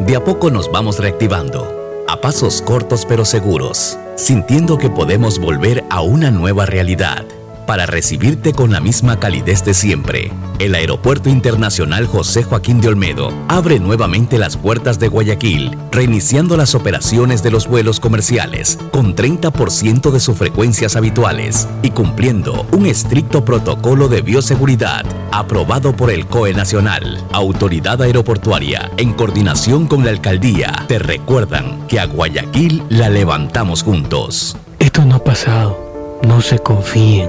De a poco nos vamos reactivando, a pasos cortos pero seguros, sintiendo que podemos volver a una nueva realidad para recibirte con la misma calidez de siempre. El Aeropuerto Internacional José Joaquín de Olmedo abre nuevamente las puertas de Guayaquil, reiniciando las operaciones de los vuelos comerciales con 30% de sus frecuencias habituales y cumpliendo un estricto protocolo de bioseguridad aprobado por el COE Nacional, Autoridad Aeroportuaria, en coordinación con la Alcaldía. Te recuerdan que a Guayaquil la levantamos juntos. Esto no ha pasado. No se confíen.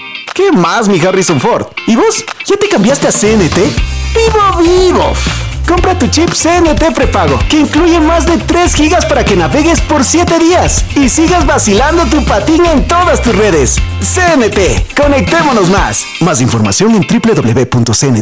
¿Qué más, mi Harrison Ford? ¿Y vos? ¿Ya te cambiaste a CNT? ¡Vivo, vivo! Compra tu chip CNT prepago, que incluye más de 3 gigas para que navegues por 7 días y sigas vacilando tu patín en todas tus redes. CNT, conectémonos más. Más información en www.cnt.com.es.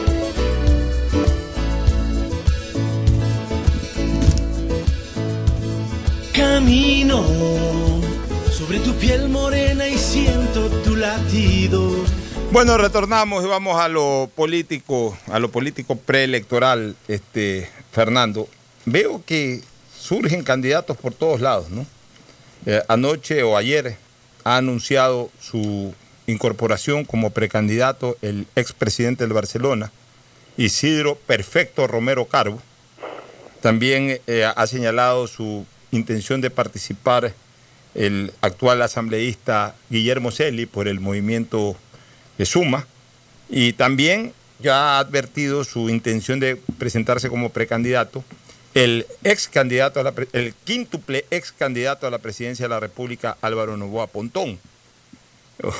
Camino sobre tu piel morena y siento tu latido. Bueno, retornamos y vamos a lo político, a lo político preelectoral, este, Fernando. Veo que surgen candidatos por todos lados, ¿no? Eh, anoche o ayer ha anunciado su incorporación como precandidato el expresidente del Barcelona, Isidro Perfecto Romero Carbo. También eh, ha señalado su intención de participar el actual asambleísta Guillermo Celi por el movimiento de Suma Y también ya ha advertido su intención de presentarse como precandidato el ex candidato a la, el quíntuple ex candidato a la presidencia de la República, Álvaro Novoa Pontón.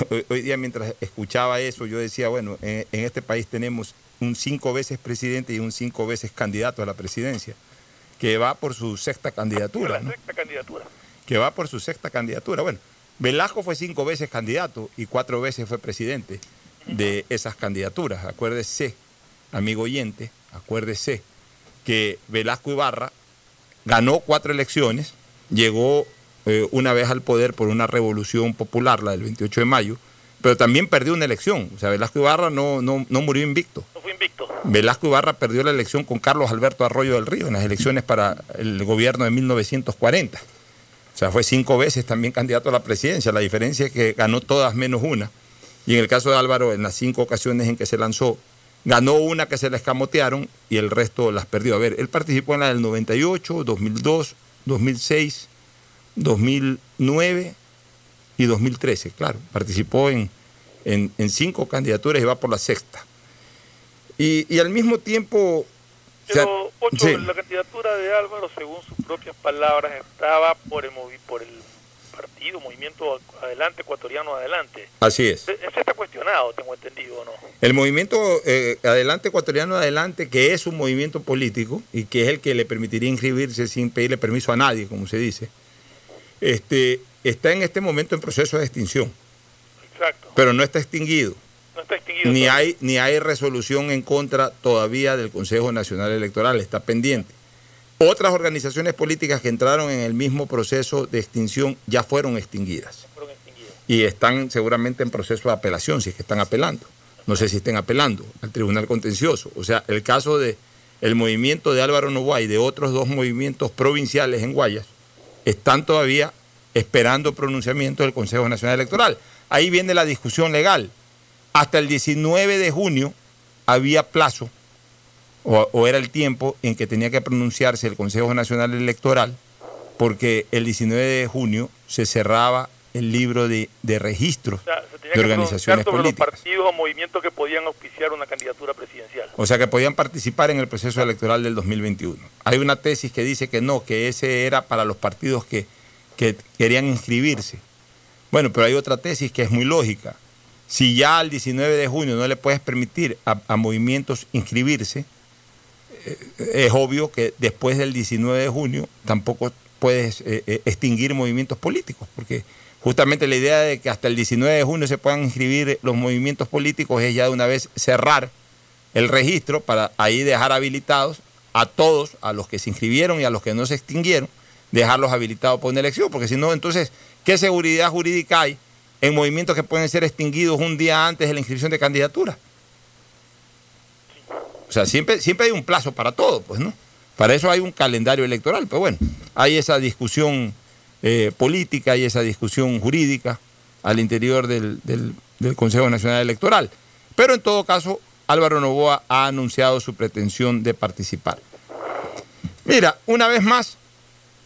Hoy, hoy día mientras escuchaba eso, yo decía, bueno, en, en este país tenemos un cinco veces presidente y un cinco veces candidato a la presidencia, que va por su sexta candidatura, ¿no? Sexta candidatura. que va por su sexta candidatura. Bueno, Velasco fue cinco veces candidato y cuatro veces fue presidente de esas candidaturas. Acuérdese, amigo oyente, acuérdese que Velasco Ibarra ganó cuatro elecciones, llegó eh, una vez al poder por una revolución popular, la del 28 de mayo, pero también perdió una elección. O sea, Velasco Ibarra no, no, no murió invicto. Velasco Ibarra perdió la elección con Carlos Alberto Arroyo del Río en las elecciones para el gobierno de 1940. O sea, fue cinco veces también candidato a la presidencia. La diferencia es que ganó todas menos una. Y en el caso de Álvaro, en las cinco ocasiones en que se lanzó, ganó una que se la escamotearon y el resto las perdió. A ver, él participó en la del 98, 2002, 2006, 2009 y 2013, claro. Participó en, en, en cinco candidaturas y va por la sexta. Y, y al mismo tiempo... Pero, Pocho, sí. la candidatura de Álvaro, según sus propias palabras, estaba por el, movi- por el partido, movimiento Adelante, Ecuatoriano Adelante. Así es. Ese está cuestionado, tengo entendido, ¿o no? El movimiento eh, Adelante Ecuatoriano Adelante, que es un movimiento político y que es el que le permitiría inscribirse sin pedirle permiso a nadie, como se dice, este, está en este momento en proceso de extinción, Exacto. pero no está extinguido. No está extinguido. Ni todavía. hay, ni hay resolución en contra todavía del Consejo Nacional Electoral, está pendiente. Otras organizaciones políticas que entraron en el mismo proceso de extinción ya fueron extinguidas. Y están seguramente en proceso de apelación, si es que están apelando. No sé si estén apelando al Tribunal Contencioso. O sea, el caso de el movimiento de Álvaro Novoa y de otros dos movimientos provinciales en Guayas están todavía esperando pronunciamiento del Consejo Nacional Electoral. Ahí viene la discusión legal. Hasta el 19 de junio había plazo, o, o era el tiempo en que tenía que pronunciarse el Consejo Nacional Electoral, porque el 19 de junio se cerraba el libro de, de registros O sea, se tenía de que organizaciones sobre políticas. los partidos o movimientos que podían auspiciar una candidatura presidencial. O sea, que podían participar en el proceso electoral del 2021. Hay una tesis que dice que no, que ese era para los partidos que, que querían inscribirse. Bueno, pero hay otra tesis que es muy lógica. Si ya al 19 de junio no le puedes permitir a, movimientos inscribirse, eh, es obvio que después del 19 de junio tampoco puedes eh, eh, extinguir movimientos políticos, porque justamente la idea de que hasta el 19 de junio se puedan inscribir los movimientos políticos es ya de una vez cerrar el registro para ahí dejar habilitados a todos, a los que se inscribieron y a los que no se extinguieron, dejarlos habilitados para una elección, porque si no, entonces, ¿qué seguridad jurídica hay en movimientos que pueden ser extinguidos un día antes de la inscripción de candidatura? O sea, siempre, siempre hay un plazo para todo, pues, ¿no? Para eso hay un calendario electoral, pero bueno, hay esa discusión eh, política y esa discusión jurídica al interior del, del- Consejo Nacional Electoral. Pero en todo caso, Álvaro Novoa ha anunciado su pretensión de participar. Mira, una vez más,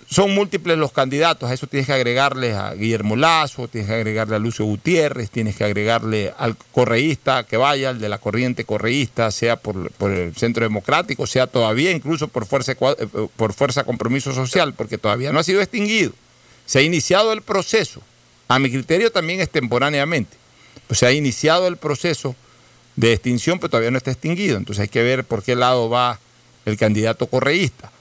son múltiples los candidatos. A eso tienes que agregarle a Guillermo Lazo, tienes que agregarle a Lucio Gutiérrez, tienes que agregarle al correísta que vaya, al de la corriente correísta, sea por, el Centro Democrático, sea todavía incluso por fuerza, eh, por fuerza Compromiso Social, porque todavía no ha sido extinguido. Se ha iniciado el proceso, a mi criterio también extemporáneamente. Pues se ha iniciado el proceso de extinción, pero todavía no está extinguido. Entonces hay que ver por qué lado va el candidato correísta.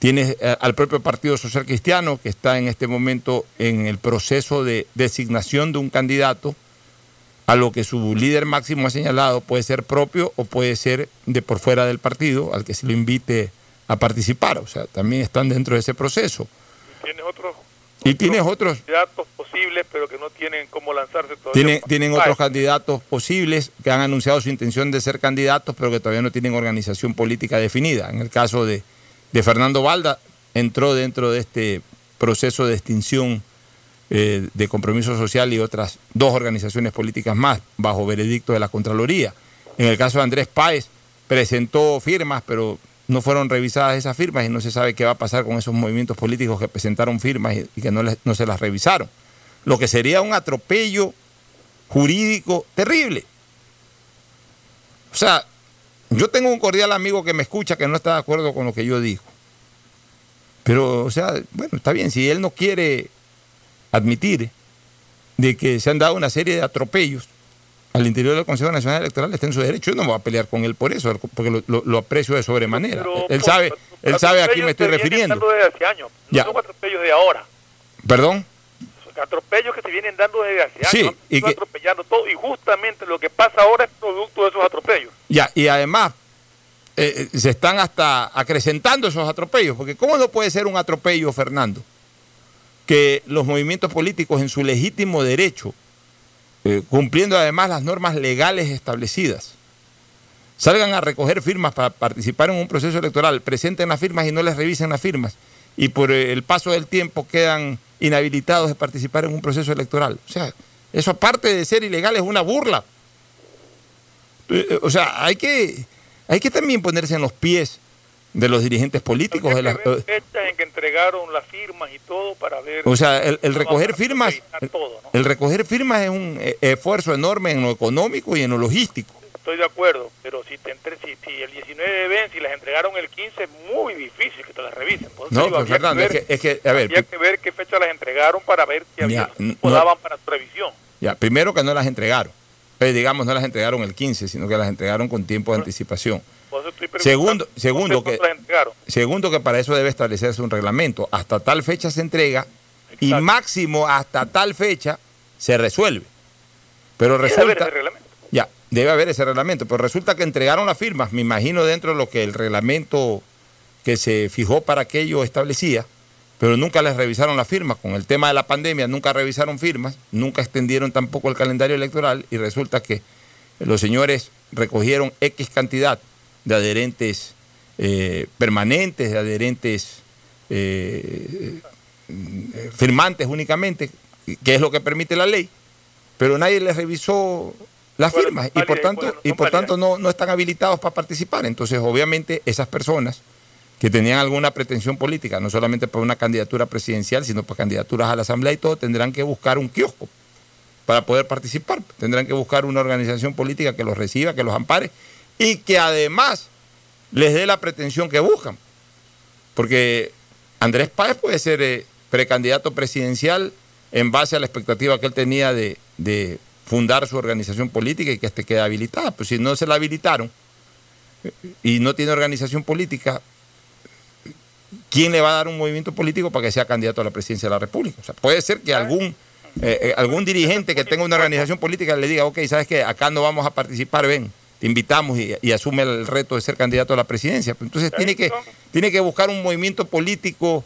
Tienes eh, al propio Partido Social Cristiano, que está en este momento en el proceso de designación de un candidato, a lo que su líder máximo ha señalado puede ser propio o puede ser de por fuera del partido, al que se lo invite a participar. O sea, también están dentro de ese proceso. Tienes otros Y tienes otros candidatos posibles, pero que no tienen cómo lanzarse todavía. Tienen, otros candidatos posibles que han anunciado su intención de ser candidatos, pero que todavía no tienen organización política definida. En el caso de, de Fernando Valda, entró dentro de este proceso de extinción eh, de compromiso social y otras dos organizaciones políticas más, bajo veredicto de la Contraloría. En el caso de Andrés Páez, presentó firmas, pero no fueron revisadas esas firmas y no se sabe qué va a pasar con esos movimientos políticos que presentaron firmas y, que no, no se las revisaron. Lo que sería un atropello jurídico terrible. O sea, yo tengo un cordial amigo que me escucha que no está de acuerdo con lo que yo digo. Pero, o sea, bueno, está bien, si él no quiere admitir de que se han dado una serie de atropellos al interior del Consejo Nacional Electoral, está en su derecho. Yo no me voy a pelear con él por eso, porque lo, lo- lo aprecio de sobremanera. Pero, él sabe, él sabe a quién me estoy refiriendo. hace años. No Ya. son atropellos de ahora. Perdón. Atropellos que se vienen dando desde hace Sí, años. y Están que- atropellando todo. Y justamente lo que pasa ahora es producto de esos atropellos. Ya, y además eh, eh, se están hasta acrecentando esos atropellos, porque ¿cómo no puede ser un atropello, Fernando? Que los movimientos políticos en su legítimo derecho, eh, cumpliendo además las normas legales establecidas, salgan a recoger firmas para participar en un proceso electoral, presenten las firmas y no les revisen las firmas, y por el paso del tiempo quedan inhabilitados de participar en un proceso electoral. O sea, eso aparte de ser ilegal es una burla. Eh, O sea, hay que, hay que también ponerse en los pies de los dirigentes políticos. de fechas en que entregaron las firmas y todo para ver. o sea, el, recoger firmas, revisar todo, ¿no? el recoger firmas es un eh, esfuerzo enorme en lo económico y en lo logístico. Estoy de acuerdo, pero si, te entre, si, si el 19 ven, si las entregaron el 15, es muy difícil que te las revisen. Por No, digo, pues, Fernando, es ver- que, es que, a ver, habría que ver qué fecha las entregaron para ver si había no- daban para su revisión. ya, primero que no las entregaron. Eh, digamos, no las entregaron el 15, sino que las entregaron con tiempo de anticipación. Segundo, segundo que, segundo que para eso debe establecerse un reglamento. Hasta tal fecha se entrega y máximo hasta tal fecha se resuelve. Pero resulta, debe haber ese reglamento, pero resulta que entregaron las firmas, me imagino dentro de lo que el reglamento que se fijó para aquello establecía, pero nunca les revisaron las firmas. Con el tema de la pandemia nunca revisaron firmas, nunca extendieron tampoco el calendario electoral y resulta que los señores recogieron X cantidad de adherentes eh, permanentes, de adherentes eh, eh, firmantes únicamente, que es lo que permite la ley, pero nadie les revisó las Bueno, firmas y por tanto, bueno, y por tanto no, no están habilitados para participar. Entonces, obviamente, esas personas que tenían alguna pretensión política, no solamente para una candidatura presidencial, sino para candidaturas a la Asamblea y todo, tendrán que buscar un kiosco para poder participar. Tendrán que buscar una organización política que los reciba, que los ampare y que además les dé la pretensión que buscan. Porque Andrés Páez puede ser eh, precandidato presidencial en base a la expectativa que él tenía de, de fundar su organización política y que éste quede habilitada. Pues si no se la habilitaron y no tiene organización política, ¿quién le va a dar un movimiento político para que sea candidato a la presidencia de la República? O sea, puede ser que algún, eh, eh, algún dirigente que tenga una organización política le diga, ok, ¿sabes qué? Acá no vamos a participar, ven, te invitamos y, y asume el reto de ser candidato a la presidencia. Pues Entonces tiene que, tiene que buscar un movimiento político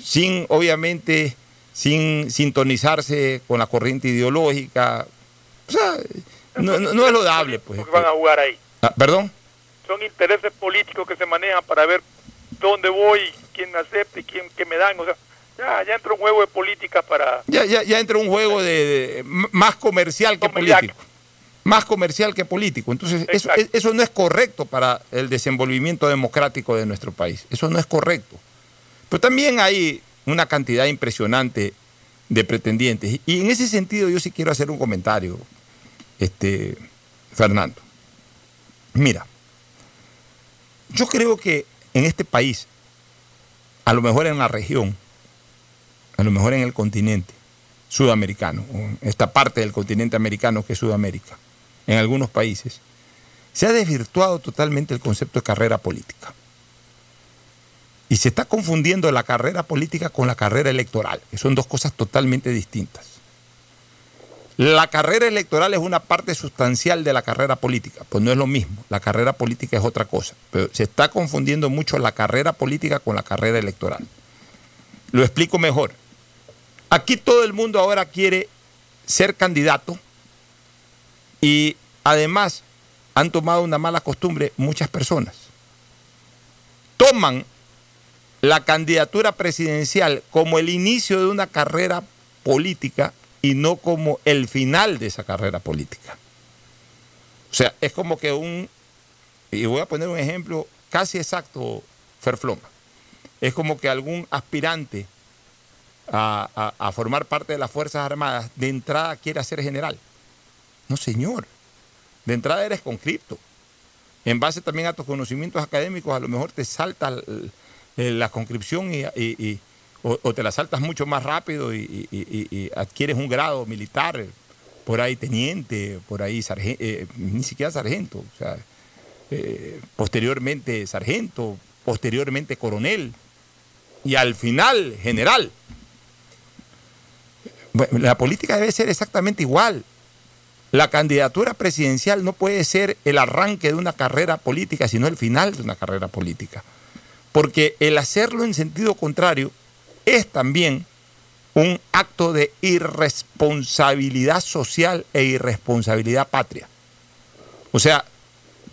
sin, obviamente, sin sintonizarse con la corriente ideológica. O sea, no, no- no es lo dable, pues. que van a jugar ahí. Ah, ¿Perdón? Son intereses políticos que se manejan para ver dónde voy, quién me acepta y quién qué me dan. O sea, ya, ya entra un juego de política para... Ya, ya, ya entra un juego de, de- más comercial que político. Más comercial que político. Entonces, eso, es- eso no es correcto para el desenvolvimiento democrático de nuestro país. Eso no es correcto. Pero también hay una cantidad impresionante de pretendientes. Y en ese sentido yo sí quiero hacer un comentario, este, Fernando. Mira, yo creo que en este país, a lo mejor en la región, a lo mejor en el continente sudamericano, en esta parte del continente americano que es Sudamérica, en algunos países, se ha desvirtuado totalmente el concepto de carrera política. Y se está confundiendo la carrera política con la carrera electoral, que son dos cosas totalmente distintas. La carrera electoral es una parte sustancial de la carrera política, pues no es lo mismo. La carrera política es otra cosa, pero se está confundiendo mucho la carrera política con la carrera electoral. Lo explico mejor. Aquí todo el mundo ahora quiere ser candidato y además han tomado una mala costumbre muchas personas. Toman la candidatura presidencial como el inicio de una carrera política y no como el final de esa carrera política. O sea, es como que un, y voy a poner un ejemplo casi exacto, Ferfloma, es como que algún aspirante a, a- formar parte de las Fuerzas Armadas de entrada quiera ser general. No, señor. De entrada eres conscripto. en base también a tus conocimientos académicos, a lo mejor te salta eh, la conscripción y- o, te la saltas mucho más rápido y, adquieres un grado militar, por ahí teniente, por ahí sargento, ni siquiera sargento, o sea, eh, posteriormente sargento, posteriormente coronel y al final general. La política debe ser exactamente igual. La candidatura presidencial no puede ser el arranque de una carrera política, sino el final de una carrera política. Porque el hacerlo en sentido contrario es también un acto de irresponsabilidad social e irresponsabilidad patria. O sea,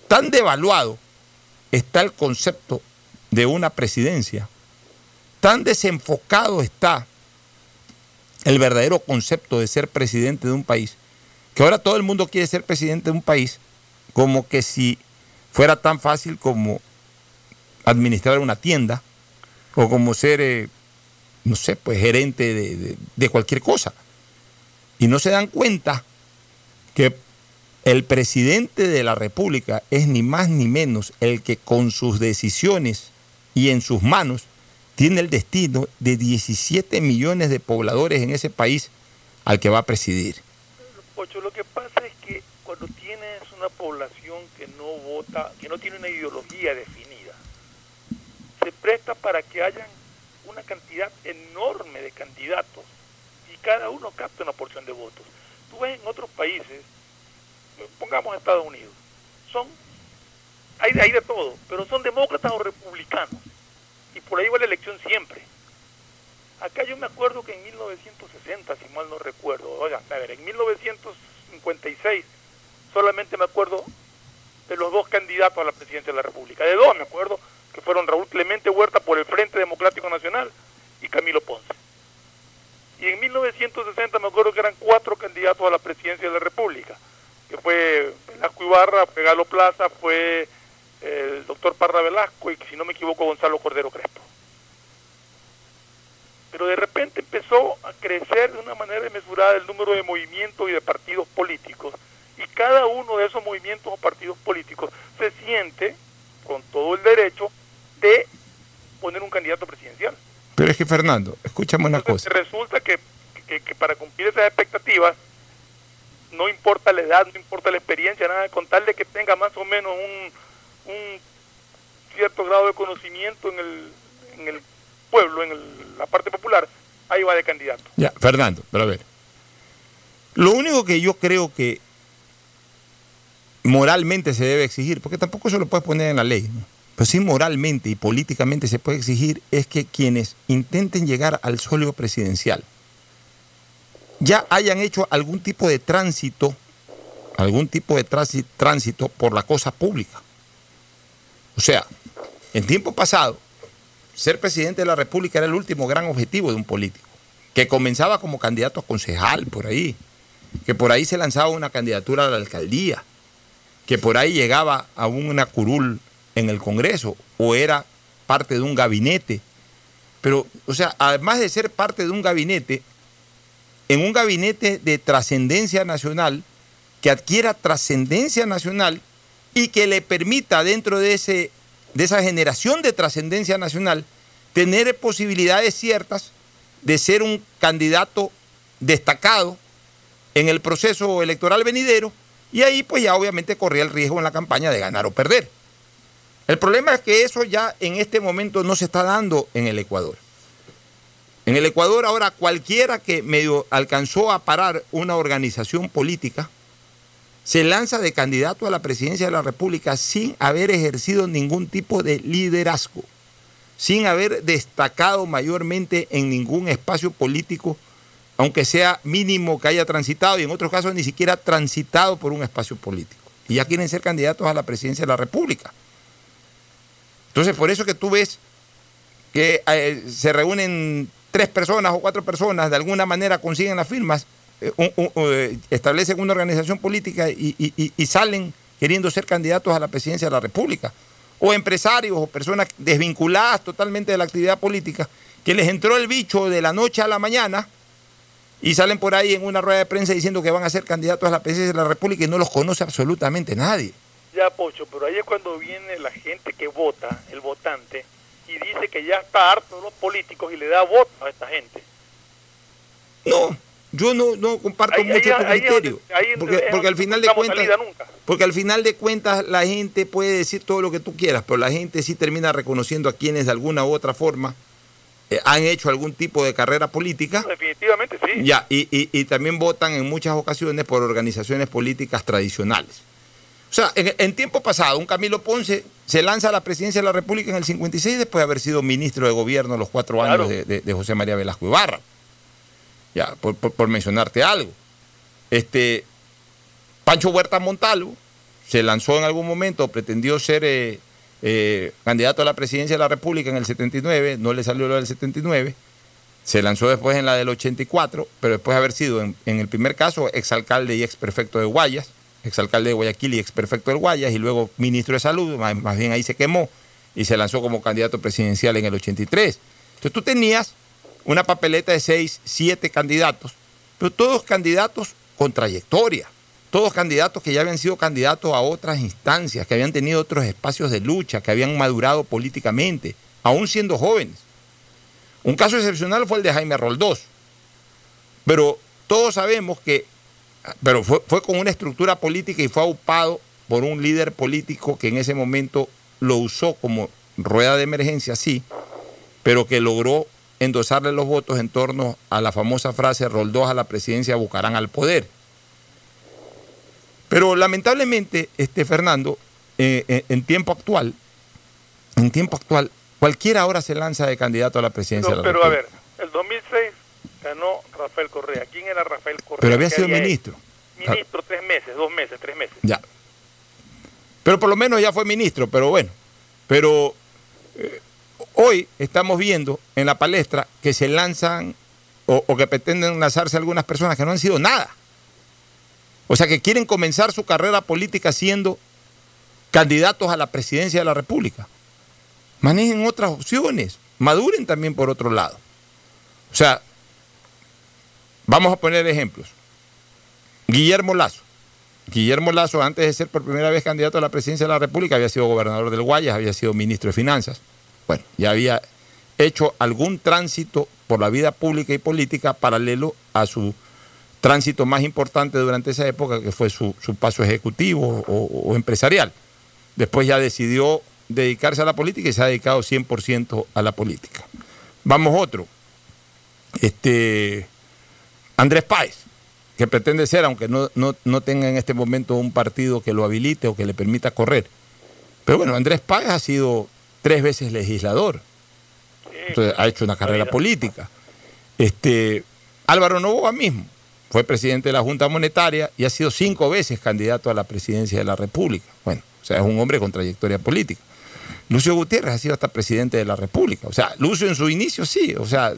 tan devaluado está el concepto de una presidencia, tan desenfocado está el verdadero concepto de ser presidente de un país, que ahora todo el mundo quiere ser presidente de un país como que si fuera tan fácil como administrar una tienda o como ser, eh, no sé, pues gerente de, de- cualquier cosa. Y no se dan cuenta que el presidente de la República es ni más ni menos el que con sus decisiones y en sus manos tiene el destino de 17 millones de pobladores en ese país al que va a presidir. Pocho, lo que pasa es que cuando tienes una población que no vota, que no tiene una ideología definida, se presta para que hayan cantidad enorme de candidatos y cada uno capta una porción de votos. Tú ves en otros países, pongamos Estados Unidos, son, hay, hay de todo, pero son demócratas o republicanos y por ahí va la elección siempre. Acá yo me acuerdo que en 1960, si mal no recuerdo, oiga, a ver, en 1956 solamente me acuerdo de los dos candidatos a la presidencia de la República. De dos me acuerdo, que fueron Raúl Clemente Huerta por el Frente Democrático Nacional y Camilo Ponce. Y en 1960 me acuerdo que eran cuatro candidatos a la presidencia de la República, que fue Velasco Ibarra, fue Galo Plaza, fue eh, el doctor Parra Velasco y, si no me equivoco, Gonzalo Cordero Crespo. Pero de repente empezó a crecer de una manera desmesurada el número de movimientos y de partidos políticos. Y cada uno de esos movimientos o partidos políticos se siente con todo el derecho de poner un candidato presidencial. Pero es que Fernando, escúchame una cosa. Resulta que, que- que para cumplir esas expectativas no importa la edad, no importa la experiencia, nada, con tal de que tenga más o menos un, un cierto grado de conocimiento en el, en el pueblo, en el- la parte popular, ahí va de candidato. Ya, Fernando, pero a ver. Lo único que yo creo que moralmente se debe exigir, porque tampoco se lo puedes poner en la ley, ¿no? Pero sí moralmente y políticamente se puede exigir, es que quienes intenten llegar al sólido presidencial ya hayan hecho algún tipo de tránsito, algún tipo de tránsito por la cosa pública. O sea, en tiempo pasado, ser presidente de la República era el último gran objetivo de un político, que comenzaba como candidato a concejal por ahí, que por ahí se lanzaba una candidatura a la alcaldía, que por ahí llegaba a una curul en el Congreso o era parte de un gabinete. Pero, o sea, además de ser parte de un gabinete, en un gabinete de trascendencia nacional, que adquiera trascendencia nacional y que le permita dentro de, ese, de esa generación de trascendencia nacional tener posibilidades ciertas de ser un candidato destacado en el proceso electoral venidero y ahí pues ya obviamente corría el riesgo en la campaña de ganar o perder. El problema es que eso ya en este momento no se está dando en el Ecuador. En el Ecuador ahora cualquiera que medio alcanzó a parar una organización política se lanza de candidato a la presidencia de la República sin haber ejercido ningún tipo de liderazgo, sin haber destacado mayormente en ningún espacio político, aunque sea mínimo que haya transitado y en otros casos ni siquiera transitado por un espacio político. Y ya quieren ser candidatos a la presidencia de la República. Entonces, por eso que tú ves que eh, se reúnen tres personas o cuatro personas, de alguna manera consiguen las firmas, eh, eh, establecen una organización política y- y salen queriendo ser candidatos a la presidencia de la República. O empresarios o personas desvinculadas totalmente de la actividad política, que les entró el bicho de la noche a la mañana y salen por ahí en una rueda de prensa diciendo que van a ser candidatos a la presidencia de la República y no los conoce absolutamente nadie. Ya, Pocho, pero ahí es cuando viene la gente que vota, el votante, y dice que ya está harto de los políticos y le da voto a esta gente. No, yo no, no comparto Ahí- mucho ahí- tu ahí es criterio. ahí porque, porque al final de cuentas, porque al final de cuentas la gente puede decir todo lo que tú quieras, pero la gente sí termina reconociendo a quienes de alguna u otra forma eh, han hecho algún tipo de carrera política. Definitivamente sí. Ya, y, y- y también votan en muchas ocasiones por organizaciones políticas tradicionales. O sea, en, en tiempo pasado, un Camilo Ponce se lanza a la presidencia de la República en el 56 después de haber sido ministro de gobierno los cuatro años de, de- de José María Velasco Ibarra. Ya, por, por- por mencionarte algo. Este, Pancho Huerta Montalvo se lanzó en algún momento, pretendió ser eh, eh, candidato a la presidencia de la República en el 79, no le salió lo del 79. Se lanzó después en la del 84, pero después de haber sido, en, en el primer caso, exalcalde y exprefecto de Guayas, exalcalde de Guayaquil y exprefecto de Guayas, y luego ministro de Salud, más, más bien ahí se quemó y se lanzó como candidato presidencial en el 83. Entonces tú tenías una papeleta de seis, siete candidatos, pero todos candidatos con trayectoria, todos candidatos que ya habían sido candidatos a otras instancias, que habían tenido otros espacios de lucha, que habían madurado políticamente, aún siendo jóvenes. Un caso excepcional fue el de Jaime Roldós. Pero todos sabemos que, pero fue, fue con una estructura política y fue aupado por un líder político que en ese momento lo usó como rueda de emergencia, sí, pero que logró endosarle los votos en torno a la famosa frase Roldós a la presidencia buscarán al poder. Pero lamentablemente, este Fernando, eh, eh, en tiempo actual, en tiempo actual, cualquiera ahora se lanza de candidato a la presidencia No, de la pero a ver, el 2006 ganó Rafael Correa. ¿Quién era Rafael Correa? Pero había ¿Qué sido ministro. Ministro tres meses, dos meses, tres meses. Ya. Pero por lo menos ya fue ministro, pero bueno. Pero eh, hoy estamos viendo en la palestra que se lanzan o, o que pretenden lanzarse algunas personas que no han sido nada. O sea, que quieren comenzar su carrera política siendo candidatos a la presidencia de la República. Manejen otras opciones, maduren también por otro lado. O sea, vamos a poner ejemplos. Guillermo Lazo. Guillermo Lazo, antes de ser por primera vez candidato a la presidencia de la República, había sido gobernador del Guayas, había sido ministro de Finanzas. Bueno, ya había hecho algún tránsito por la vida pública y política paralelo a su tránsito más importante durante esa época, que fue su, su paso ejecutivo o, o empresarial. Después ya decidió dedicarse a la política y se ha dedicado 100% a la política. Vamos otro. Este, Andrés Páez, que pretende ser, aunque no, no, no tenga en este momento un partido que lo habilite o que le permita correr. Pero bueno, Andrés Páez ha sido tres veces legislador. Entonces, ha hecho una carrera política. Este, Álvaro Novoa mismo fue presidente de la Junta Monetaria y ha sido cinco veces candidato a la presidencia de la República. Bueno, o sea, es un hombre con trayectoria política. Lucio Gutiérrez ha sido hasta presidente de la República. O sea, Lucio en su inicio sí, o sea,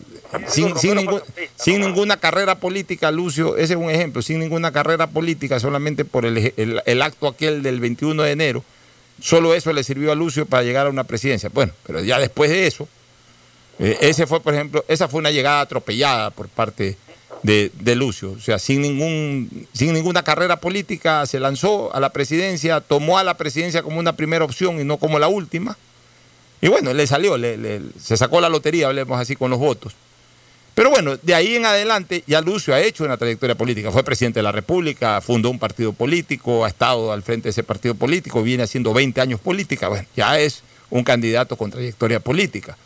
sin, sin ningún- sin ninguna carrera política, Lucio, ese es un ejemplo, sin ninguna carrera política, solamente por el, eje- el- el acto aquel del 21 de enero, solo eso le sirvió a Lucio para llegar a una presidencia. Bueno, pero ya después de eso, eh, ese fue, por ejemplo, esa fue una llegada atropellada por parte de, de Lucio. O sea, sin, ningún, sin ninguna carrera política se lanzó a la presidencia, tomó a la presidencia como una primera opción y no como la última. Y bueno, le salió, se sacó la lotería, hablemos así, con los votos. Pero bueno, de ahí en adelante ya Lucio ha hecho una trayectoria política. Fue presidente de la República, fundó un partido político, ha estado al frente de ese partido político, viene haciendo 20 años política. Bueno, ya es un candidato con trayectoria política.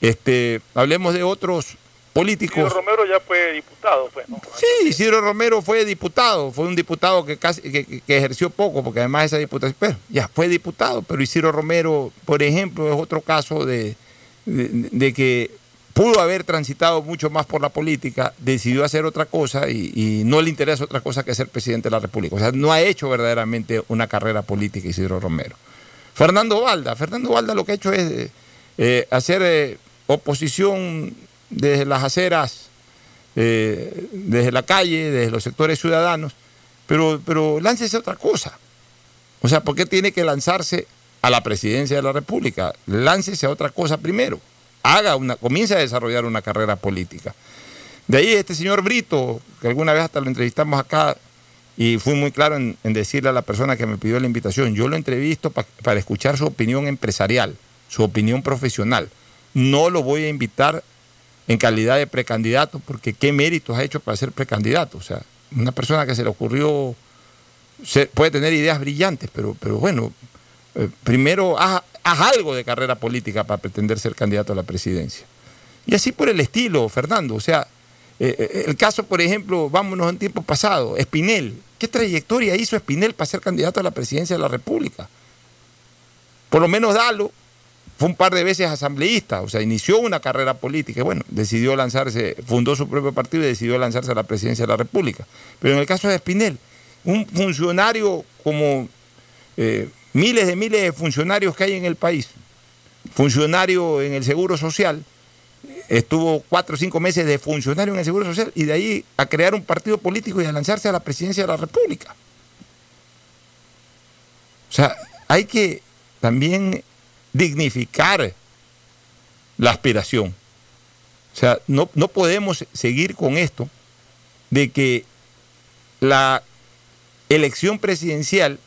Este, hablemos de otros políticos. Isidro Romero ya fue diputado, pues, ¿no? Sí, Isidro Romero fue diputado, fue un diputado que casi que, ejerció poco, porque además esa diputación, pero ya fue diputado, pero Isidro Romero, por ejemplo, es otro caso de, de, de que pudo haber transitado mucho más por la política, decidió hacer otra cosa y, y no le interesa otra cosa que ser presidente de la República. O sea, no ha hecho verdaderamente una carrera política Isidro Romero. Fernando Valda, Fernando Valda lo que ha hecho es eh, hacer eh, oposición desde las aceras eh, desde la calle, desde los sectores ciudadanos, pero, pero láncese otra cosa. O sea, ¿por qué tiene que lanzarse a la presidencia de la República? Láncese a otra cosa primero. Haga una, comience a desarrollar una carrera política. De ahí este señor Brito, que alguna vez hasta lo entrevistamos acá, y fui muy claro en, decirle a la persona que me pidió la invitación, yo lo entrevisto pa- para escuchar su opinión empresarial, su opinión profesional. No lo voy a invitar en calidad de precandidato, porque qué méritos ha hecho para ser precandidato. O sea, una persona que se le ocurrió, se- puede tener ideas brillantes, pero, pero bueno, eh, primero haz, algo de carrera política para pretender ser candidato a la presidencia. Y así por el estilo, Fernando. O sea, eh, eh, el caso, por ejemplo, vámonos en tiempo pasado, Espinel. ¿Qué trayectoria hizo Espinel para ser candidato a la presidencia de la República? Por lo menos Dalo fue un par de veces asambleísta, o sea, inició una carrera política y bueno, decidió lanzarse, fundó su propio partido y decidió lanzarse a la presidencia de la República. Pero en el caso de Espinel, un funcionario como eh, miles de miles de funcionarios que hay en el país, funcionario en el Seguro Social, estuvo cuatro o cinco meses de funcionario en el Seguro Social y de ahí a crear un partido político y a lanzarse a la presidencia de la República. O sea, hay que también dignificar la aspiración. O sea, no, no podemos seguir con esto de que la elección presidencial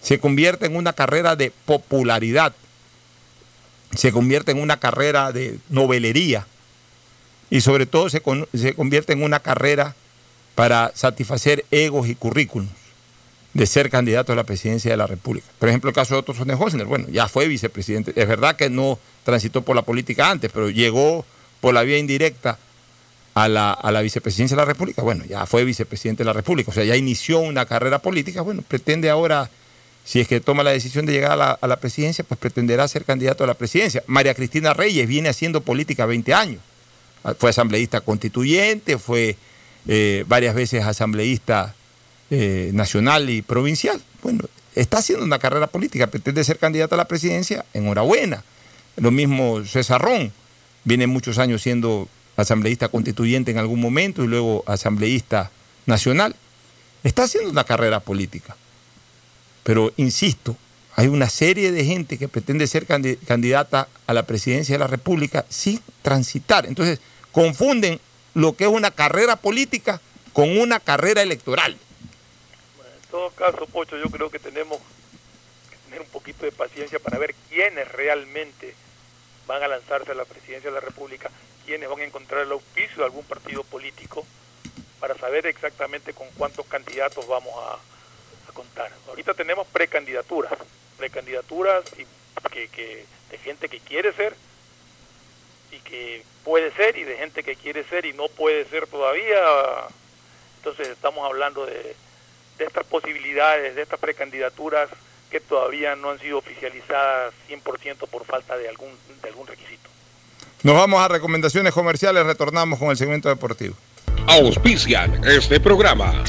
se convierta en una carrera de popularidad, se convierte en una carrera de novelería y sobre todo se, se convierte en una carrera para satisfacer egos y currículums de ser candidato a la presidencia de la República. Por ejemplo, el caso de Otto Sonnenhosner, bueno, ya fue vicepresidente. Es verdad que no transitó por la política antes, pero llegó por la vía indirecta a la, a la vicepresidencia de la República. Bueno, ya fue vicepresidente de la República, o sea, ya inició una carrera política. Bueno, pretende ahora, si es que toma la decisión de llegar a la, a la presidencia, pues pretenderá ser candidato a la presidencia. María Cristina Reyes viene haciendo política 20 años. Fue asambleísta constituyente, fue eh, varias veces asambleísta eh, nacional y provincial. Bueno, está haciendo una carrera política, pretende ser candidata a la presidencia, enhorabuena. Lo mismo César Ron, viene muchos años siendo asambleísta constituyente en algún momento y luego asambleísta nacional. Está haciendo una carrera política. Pero, insisto, hay una serie de gente que pretende ser candi- candidata a la presidencia de la República sin transitar. Entonces, confunden lo que es una carrera política con una carrera electoral. En todo caso, Pocho, yo creo que tenemos que tener un poquito de paciencia para ver quiénes realmente van a lanzarse a la presidencia de la República, quiénes van a encontrar el auspicio de algún partido político, para saber exactamente con cuántos candidatos vamos a, contar. Ahorita tenemos precandidaturas, precandidaturas que, que- de gente que quiere ser y que puede ser y de gente que quiere ser y no puede ser todavía. Entonces estamos hablando de, de estas posibilidades, de estas precandidaturas que todavía no han sido oficializadas 100% por falta de algún, de algún requisito. Nos vamos a recomendaciones comerciales, retornamos con el segmento deportivo. Auspician este programa.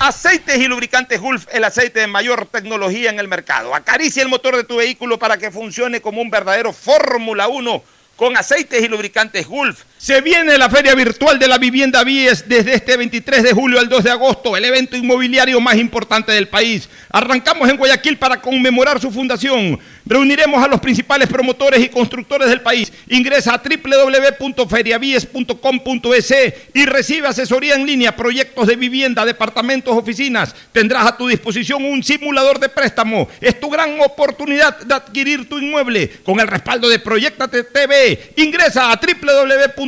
Aceites y lubricantes Gulf, el aceite de mayor tecnología en el mercado. Acaricia el motor de tu vehículo para que funcione como un verdadero Fórmula 1 con aceites y lubricantes Gulf. Se viene la Feria Virtual de la Vivienda Vies desde este 23 de julio al 2 de agosto, el evento inmobiliario más importante del país. Arrancamos en Guayaquil para conmemorar su fundación. Reuniremos a los principales promotores y constructores del país. Ingresa a www.feriavies.com.es y recibe asesoría en línea, proyectos de vivienda, departamentos, oficinas. Tendrás a tu disposición un simulador de préstamo. Es tu gran oportunidad de adquirir tu inmueble con el respaldo de Proyectate TV. Ingresa a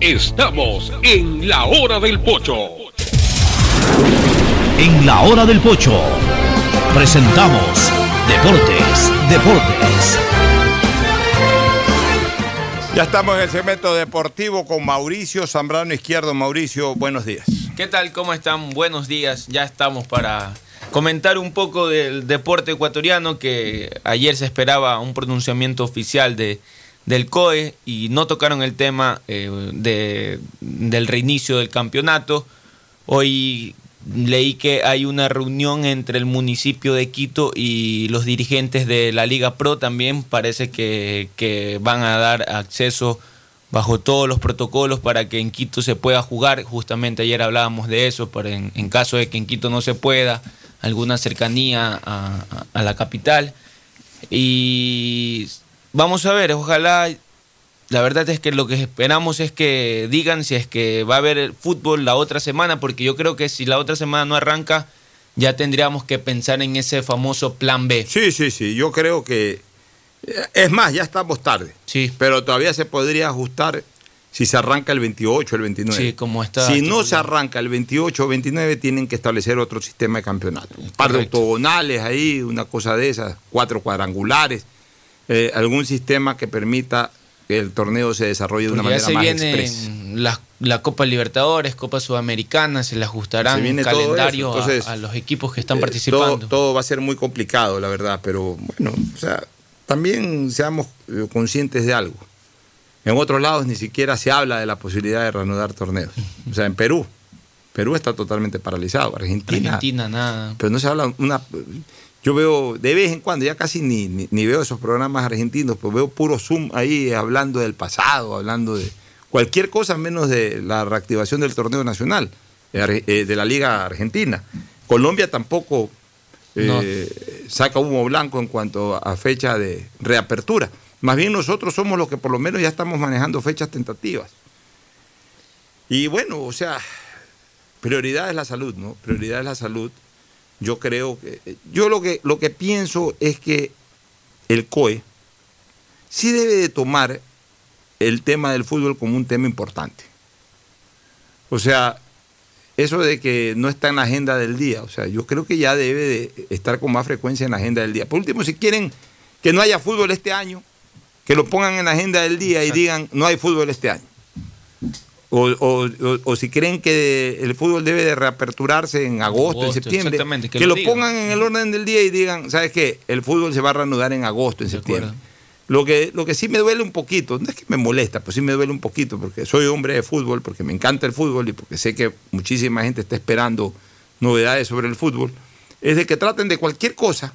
Estamos en la hora del pocho. En la hora del pocho presentamos Deportes, Deportes. Ya estamos en el segmento deportivo con Mauricio Zambrano Izquierdo. Mauricio, buenos días. ¿Qué tal? ¿Cómo están? Buenos días. Ya estamos para comentar un poco del deporte ecuatoriano que ayer se esperaba un pronunciamiento oficial de, del COE y no tocaron el tema eh, de, del reinicio del campeonato. Hoy leí que hay una reunión entre el municipio de Quito y los dirigentes de la Liga Pro también. Parece que, que van a dar acceso bajo todos los protocolos para que en Quito se pueda jugar. Justamente ayer hablábamos de eso, pero en, caso de que en Quito no se pueda, alguna cercanía a, a- a la capital. Y vamos a ver, ojalá, la verdad es que lo que esperamos es que digan si es que va a haber fútbol la otra semana, porque yo creo que si la otra semana no arranca, ya tendríamos que pensar en ese famoso plan B. Sí, sí, sí. Yo creo que. Es más, ya estamos tarde. Sí. Pero todavía se podría ajustar si se arranca el 28 o el 29. Sí, como está Si no se arranca el 28 o 29, tienen que establecer otro sistema de campeonato. Un par de octogonales ahí, una cosa de esas, cuatro cuadrangulares, eh, algún sistema que permita que el torneo se desarrolle de una Porque manera se más expresa. la, la Copa Libertadores, Copa Sudamericana, se le ajustarán Se un calendario entonces, a, los equipos que están Eh, participando. Todo, todo va a ser muy complicado, la verdad, pero bueno, o sea, también seamos eh, conscientes de algo. En otros lados ni siquiera se habla de la posibilidad de reanudar torneos. O sea, en Perú, Perú está totalmente paralizado, Argentina, Argentina, nada. pero no se habla una yo veo de vez en cuando, ya casi ni, ni, ni veo esos programas argentinos, pues veo puro Zoom ahí hablando del pasado, hablando de cualquier cosa menos de la reactivación del torneo nacional, eh, eh, de la Liga Argentina. Colombia tampoco eh, saca humo blanco en cuanto a fecha de reapertura. Más bien nosotros somos los que por lo menos ya estamos manejando fechas tentativas. Y bueno, o sea, prioridad es la salud, ¿no? Prioridad es la salud. Yo creo que, yo lo que, lo que pienso es que el COE sí debe de tomar el tema del fútbol como un tema importante. O sea, eso de que no está en la agenda del día, o sea, yo creo que ya debe de estar con más frecuencia en la agenda del día. Por último, si quieren que no haya fútbol este año, que lo pongan en la agenda del día y digan no hay fútbol este año. O, o- o- o si creen que el fútbol debe de reaperturarse en agosto, en Agosto, septiembre, exactamente, que que, lo pongan en el orden del día y digan, ¿sabes qué? El fútbol se va a reanudar en agosto, en septiembre. Lo que, lo que sí me duele un poquito, no es que me molesta, pues sí me duele un poquito, porque soy hombre de fútbol, porque me encanta el fútbol y porque sé que muchísima gente está esperando novedades sobre el fútbol, es de que traten de cualquier cosa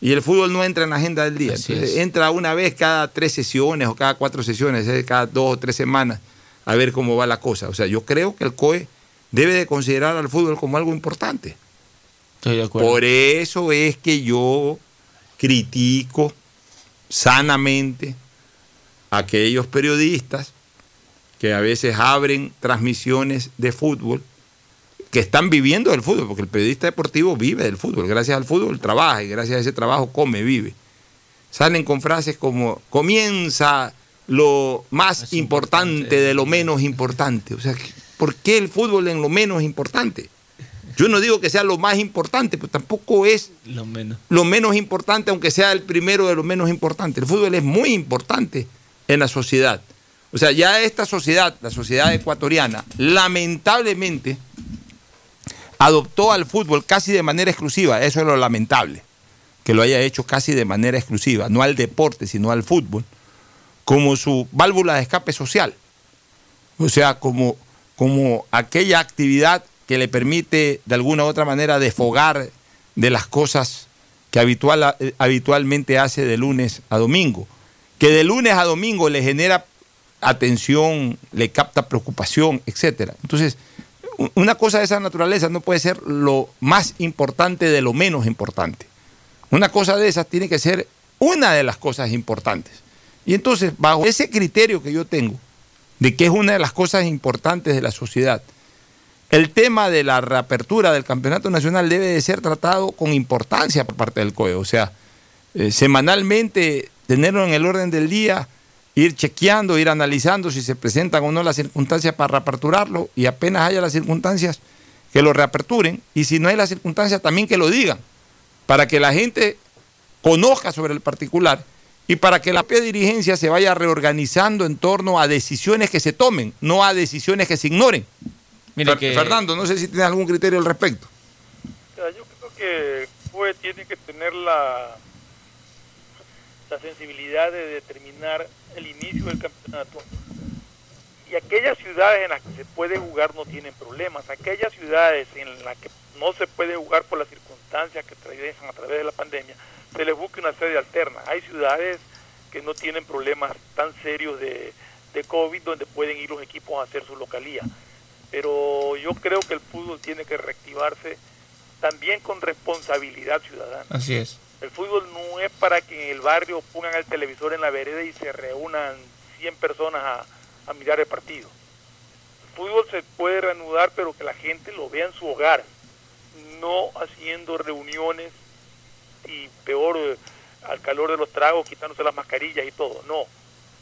y el fútbol no entra en la agenda del día. Entonces, entra una vez cada tres sesiones o cada cuatro sesiones, es cada dos o tres semanas, a ver cómo va la cosa. O sea, yo creo que el COE debe de considerar al fútbol como algo importante. Estoy de acuerdo. Por eso es que yo critico sanamente a aquellos periodistas que a veces abren transmisiones de fútbol que están viviendo del fútbol, porque el periodista deportivo vive del fútbol, gracias al fútbol trabaja y gracias a ese trabajo come, vive. Salen con frases como comienza lo más importante de lo menos importante. O sea, ¿por qué el fútbol en lo menos importante? Yo no digo que sea lo más importante, pero tampoco es Lo menos. lo menos importante, aunque sea el primero de lo menos importante. El fútbol es muy importante en la sociedad. O sea, ya esta sociedad, la sociedad ecuatoriana, lamentablemente adoptó al fútbol casi de manera exclusiva. Eso es lo lamentable, que lo haya hecho casi de manera exclusiva, no al deporte, sino al fútbol, como su válvula de escape social. O sea, como, como aquella actividad que le permite de alguna u otra manera desfogar de las cosas que habitual, habitualmente hace de lunes a domingo. Que de lunes a domingo le genera atención, le capta preocupación, etcétera. Entonces, una cosa de esa naturaleza no puede ser lo más importante de lo menos importante. Una cosa de esas tiene que ser una de las cosas importantes. Y entonces, bajo ese criterio que yo tengo, de que es una de las cosas importantes de la sociedad, el tema de la reapertura del campeonato nacional debe de ser tratado con importancia por parte del COE. O sea, eh, semanalmente tenerlo en el orden del día, ir chequeando, ir analizando si se presentan o no las circunstancias para reaperturarlo y apenas haya las circunstancias que lo reaperturen y si no hay las circunstancias también que lo digan para que la gente conozca sobre el particular y para que la propia dirigencia se vaya reorganizando en torno a decisiones que se tomen, no a decisiones que se ignoren. Mire Fer- que- Fernando, no sé si tienes algún criterio al respecto. Yo creo que tiene que tener la, la sensibilidad de determinar el inicio del campeonato. Y aquellas ciudades en las que se puede jugar no tienen problemas. Aquellas ciudades en las que no se puede jugar por las circunstancias que atraviesan a través de la pandemia, se les busque una sede alterna. Hay ciudades que no tienen problemas tan serios de, de COVID donde pueden ir los equipos a hacer su localía. Pero yo creo que el fútbol tiene que reactivarse también con responsabilidad ciudadana. Así es. El fútbol no es para que en el barrio pongan el televisor en la vereda y se reúnan 100 personas a, a mirar el partido. El fútbol se puede reanudar, pero que la gente lo vea en su hogar, no haciendo reuniones y peor eh, al calor de los tragos, quitándose las mascarillas y todo. No. O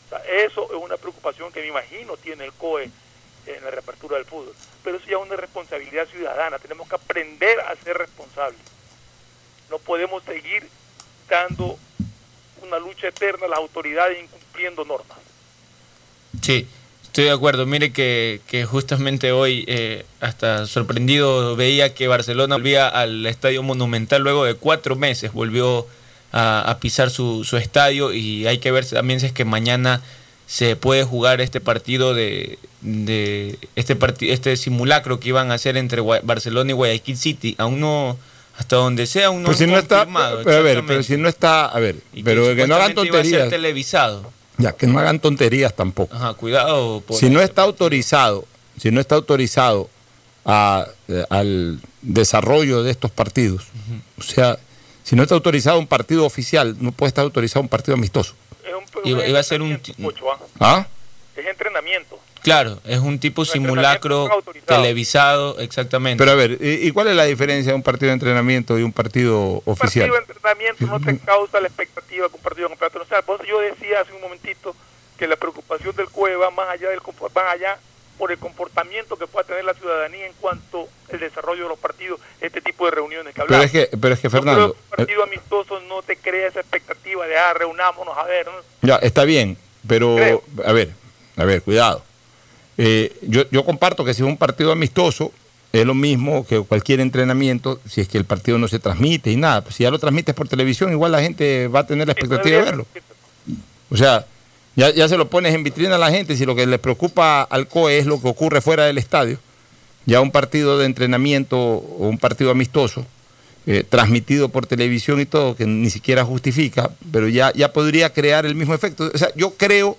sea, eso es una preocupación que me imagino tiene el COE en la reapertura del fútbol. Pero eso ya es una responsabilidad ciudadana. Tenemos que aprender a ser responsables. No podemos seguir dando una lucha eterna a las autoridades incumpliendo normas. Sí, estoy de acuerdo. Mire que, que justamente hoy, eh, hasta sorprendido, veía que Barcelona volvía al Estadio Monumental luego de cuatro meses, volvió a, a pisar su, su estadio y hay que ver también si es que mañana se puede jugar este partido de, de este este simulacro que iban a hacer entre Gua- Barcelona y Guayaquil City. Aún no, hasta donde sea, aún no Pues si no está, pero a ver, pero si no está, a ver, Y pero que no hagan supuestamente iba a ser tonterías, televisado. Ya que no hagan tonterías tampoco. Ajá, cuidado. por- Si no está autorizado, si no está autorizado a, eh, al desarrollo de estos partidos, o sea, si no está autorizado un partido oficial, no puede estar autorizado un partido amistoso. Iba, iba a ser un... ¿Ah? Es entrenamiento. Claro, es un tipo simulacro televisado, exactamente. Pero a ver, ¿y, cuál es la diferencia de un partido de entrenamiento y un partido oficial? partido de entrenamiento no te causa la expectativa que un partido de campeonato nacional. Por eso yo decía hace un momentito que la preocupación del CUE va más allá del va allá por el comportamiento que pueda tener la ciudadanía en cuanto al desarrollo de los partidos, este tipo de reuniones que Pero hablamos. es que, pero es que creo Fernando, que un partido amistoso no te crea esa expectativa de, ah, reunámonos a ver. ¿no? Ya, está bien, pero a ver, a ver, cuidado. Eh, yo, yo comparto que si es un partido amistoso, es lo mismo que cualquier entrenamiento, si es que el partido no se transmite y nada. Si ya lo transmites por televisión, igual la gente va a tener la expectativa de verlo. O sea, ya, ya se lo pones en vitrina a la gente, si lo que le preocupa al COE es lo que ocurre fuera del estadio, ya un partido de entrenamiento o un partido amistoso, eh, transmitido por televisión y todo, que ni siquiera justifica, pero ya, ya podría crear el mismo efecto. O sea, yo creo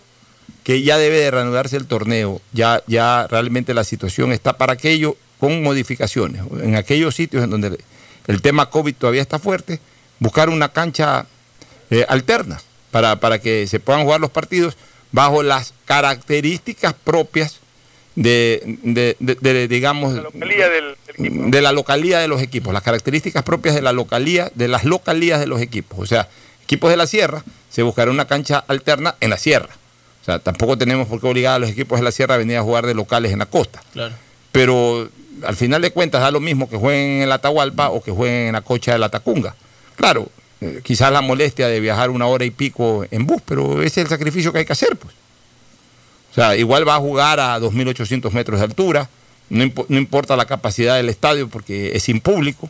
que ya debe de reanudarse el torneo, ya, ya realmente la situación está para aquello con modificaciones. En aquellos sitios en donde el tema COVID todavía está fuerte, buscar una cancha eh, alterna para, para que se puedan jugar los partidos bajo las características propias de, de- de- de, digamos, Localía del, del de la localía de los equipos, las características propias de la localía, de las localías de los equipos. O sea, equipos de la sierra, se buscará una cancha alterna en la sierra. O sea, tampoco tenemos por qué obligar a los equipos de la sierra a venir a jugar de locales en la costa. Claro. Pero al final de cuentas da lo mismo que jueguen en la Atahualpa o que jueguen en la cocha de la Tacunga. Claro, eh, quizás la molestia de viajar una hora y pico en bus, pero ese es el sacrificio que hay que hacer, pues. O sea, igual va a jugar a 2.800 metros de altura, no, impo- no importa la capacidad del estadio porque es sin público.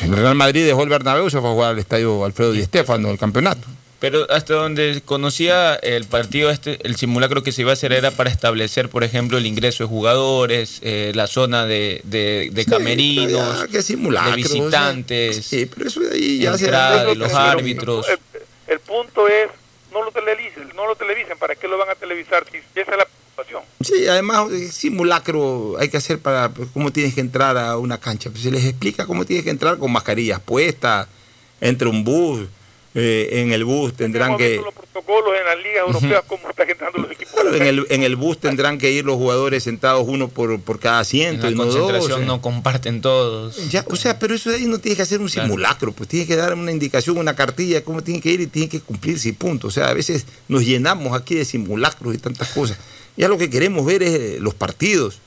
El Real Madrid dejó el Bernabéu, se fue a jugar al estadio Alfredo Di Stéfano, el campeonato. Pero hasta donde conocía el partido, este, el simulacro que se iba a hacer era para establecer, por ejemplo, el ingreso de jugadores, eh, la zona de, de, de camerinos, de visitantes, sí, pero eso de ahí ya entrada de los árbitros. El, el punto es, no lo televisen, no lo televisen, ¿para qué lo van a televisar si esa es la preocupación? Sí, además, eh, simulacro hay que hacer para pues, cómo tienes que entrar a una cancha. Pues se les explica cómo tienes que entrar con mascarillas puestas, entre un bus, eh, en el bus tendrán Hemos que... visto los protocolos en las ligas europeas, cómo están entrando los equipos. a la En cancha. el, en el bus tendrán que ir los jugadores sentados uno por, por cada En asiento la y no dos. concentración no comparten todos. Ya, o sea, pero eso de ahí no tienes que hacer un Claro. simulacro, pues tienes que dar una indicación, una cartilla, cómo tienen que ir y tienen que cumplirse y punto. O sea, a veces nos llenamos aquí de simulacros y tantas cosas. Ya lo que queremos ver es eh, los partidos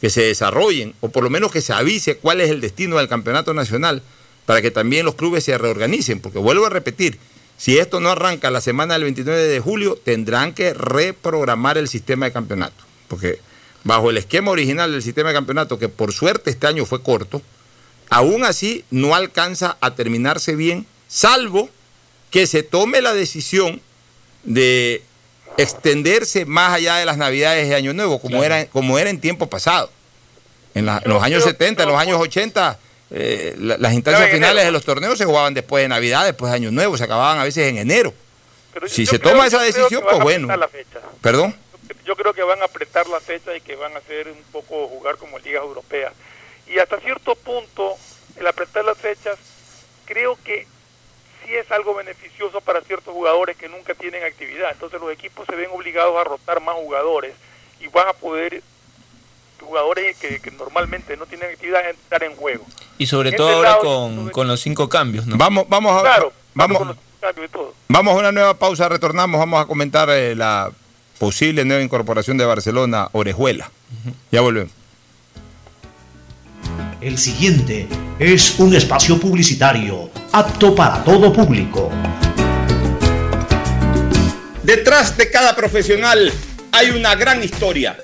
que se desarrollen, o por lo menos que se avise cuál es el destino del campeonato nacional, para que también los clubes se reorganicen, porque vuelvo a repetir, si esto no arranca la semana del 29 de julio, tendrán que reprogramar el sistema de campeonato, porque bajo el esquema original del sistema de campeonato, que por suerte este año fue corto, aún así no alcanza a terminarse bien, salvo que se tome la decisión de extenderse más allá de las navidades de Año Nuevo, como, Claro. era, como era en tiempo pasado. En, la- en los años 70, en los años 80, eh, la- las instancias finales enero. de los torneos se jugaban después de Navidad, después de Año Nuevo, se acababan a veces en enero. Pero si se creo- toma esa decisión, pues bueno. apretar la fecha. ¿Perdón? Yo creo que van a apretar la fecha y que van a hacer un poco jugar como ligas europeas. Y hasta cierto punto, el apretar las fechas, creo que sí es algo beneficioso para ciertos jugadores que nunca tienen actividad. Entonces los equipos se ven obligados a rotar más jugadores y van a poder jugadores que, que normalmente no tienen actividad entrar en juego. Y sobre En todo este ahora lado, con, con los cinco cambios, ¿no? Vamos, vamos a, Claro, vamos, con y todo. Vamos a una nueva pausa, retornamos, vamos a comentar eh, la posible nueva incorporación de Barcelona, Orejuela. Ya volvemos. El siguiente es un espacio publicitario apto para todo público. Detrás de cada profesional hay una gran historia.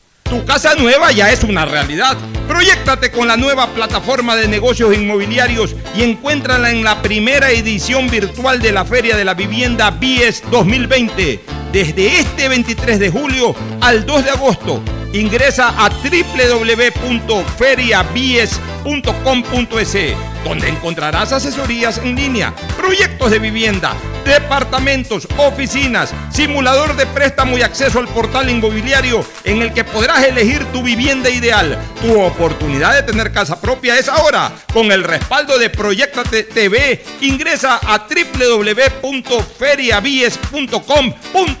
Tu casa nueva ya es una realidad. Proyectate con la nueva plataforma de negocios inmobiliarios y encuéntrala en la primera edición virtual de la Feria de la Vivienda BIES 2020. Desde este 23 de julio al 2 de agosto. Ingresa a www.feriabies.com.es donde encontrarás asesorías en línea, proyectos de vivienda, departamentos, oficinas, simulador de préstamo y acceso al portal inmobiliario en el que podrás elegir tu vivienda ideal. Tu oportunidad de tener casa propia es ahora. Con el respaldo de Proyectate TV, ingresa a www.feriabies.com.es.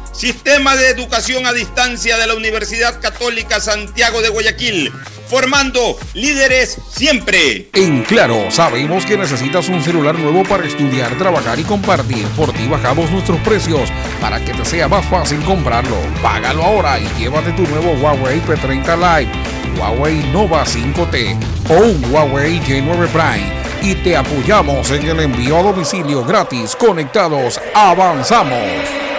Sistema de Educación a Distancia de la Universidad Católica Santiago de Guayaquil, formando líderes siempre. En Claro, sabemos que necesitas un celular nuevo para estudiar, trabajar y compartir. Por ti bajamos nuestros precios para que te sea más fácil comprarlo. Págalo ahora y llévate tu nuevo Huawei P30 Lite, Huawei Nova 5T o un Huawei J9 Prime. Y te apoyamos en el envío a domicilio gratis. Conectados, avanzamos.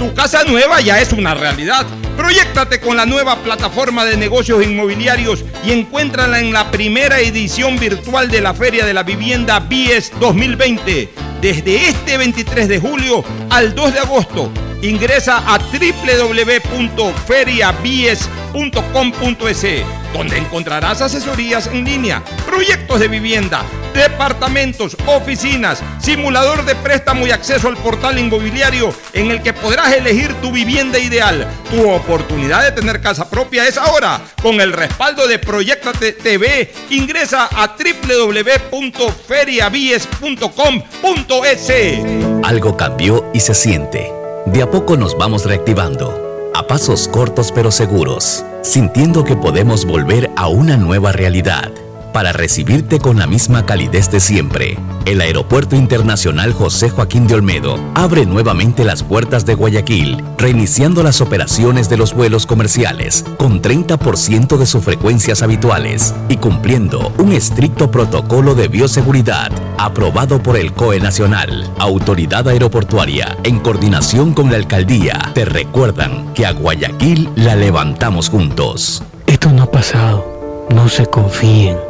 Tu casa nueva ya es una realidad. Proyectate con la nueva plataforma de negocios inmobiliarios y encuéntrala en la primera edición virtual de la Feria de la Vivienda BIES 2020. Desde este 23 de julio al 2 de agosto. Ingresa a www.feriabies.com.es, donde encontrarás asesorías en línea, proyectos de vivienda, departamentos, oficinas, simulador de préstamo y acceso al portal inmobiliario en el que podrás elegir tu vivienda ideal. Tu oportunidad de tener casa propia es ahora. Con el respaldo de Proyectate TV, ingresa a www.feriabies.com.es. Algo cambió y se siente. De a poco nos vamos reactivando, a pasos cortos pero seguros, sintiendo que podemos volver a una nueva realidad para recibirte con la misma calidez de siempre. El Aeropuerto Internacional José Joaquín de Olmedo abre nuevamente las puertas de Guayaquil, reiniciando las operaciones de los vuelos comerciales con 30% de sus frecuencias habituales y cumpliendo un estricto protocolo de bioseguridad aprobado por el COE Nacional. Autoridad Aeroportuaria, en coordinación con la Alcaldía, te recuerdan que a Guayaquil la levantamos juntos. Esto no ha pasado. No se confíen.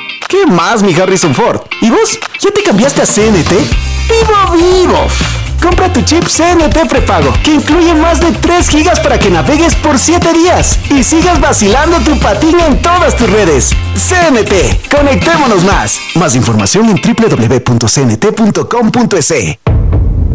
¿Qué más, mi Harrison Ford? ¿Y vos? ¿Ya te cambiaste a CNT? ¡Vivo, vivo! Compra tu chip CNT prepago, que incluye más de 3 gigas para que navegues por 7 días y sigas vacilando tu patín en todas tus redes. CNT, conectémonos más. Más información en www.cnt.com.es.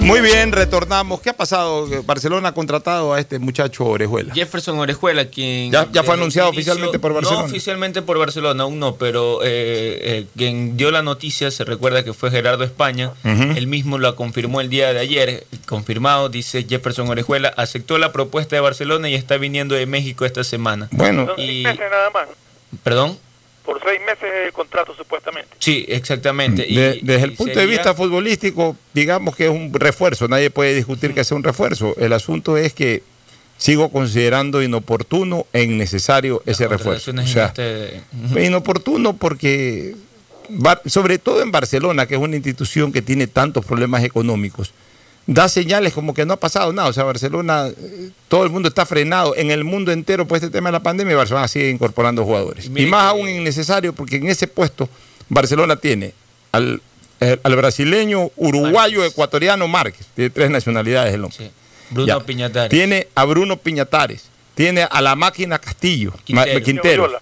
Muy bien, retornamos. ¿Qué ha pasado? Barcelona ha contratado a este muchacho Orejuela. Jefferson Orejuela, quien... Ya, ya fue desde anunciado inicio- oficialmente por Barcelona. No oficialmente por Barcelona, aún no, pero eh, eh, quien dio la noticia, se recuerda que fue Gerardo España, Ujú. él mismo lo confirmó el día de ayer, confirmado, dice Jefferson Orejuela, aceptó la propuesta de Barcelona y está viniendo de México esta semana. Bueno. Son Y, nada más. ¿Perdón? Por seis meses el contrato supuestamente. Sí, exactamente. Y- De- desde el punto de vista futbolístico, digamos que es un refuerzo, nadie puede discutir que sea un refuerzo. El asunto es que sigo considerando inoportuno e innecesario ese refuerzo. O sea, este- inoportuno porque, Bar- sobre todo en Barcelona, que es una institución que tiene tantos problemas económicos, da señales como que no ha pasado nada. O sea, Barcelona, eh, todo el mundo está frenado. En el mundo entero por este tema de la pandemia, Barcelona sigue incorporando jugadores. Y, mire más que- aún innecesario porque en ese puesto Barcelona tiene al, eh, al brasileño, uruguayo, ecuatoriano Márquez. Tiene tres nacionalidades el hombre. Bruno Ya. Piñatares. Tiene a Bruno Piñatares. Tiene a la máquina Castillo, Ma- Quintero. Quintero.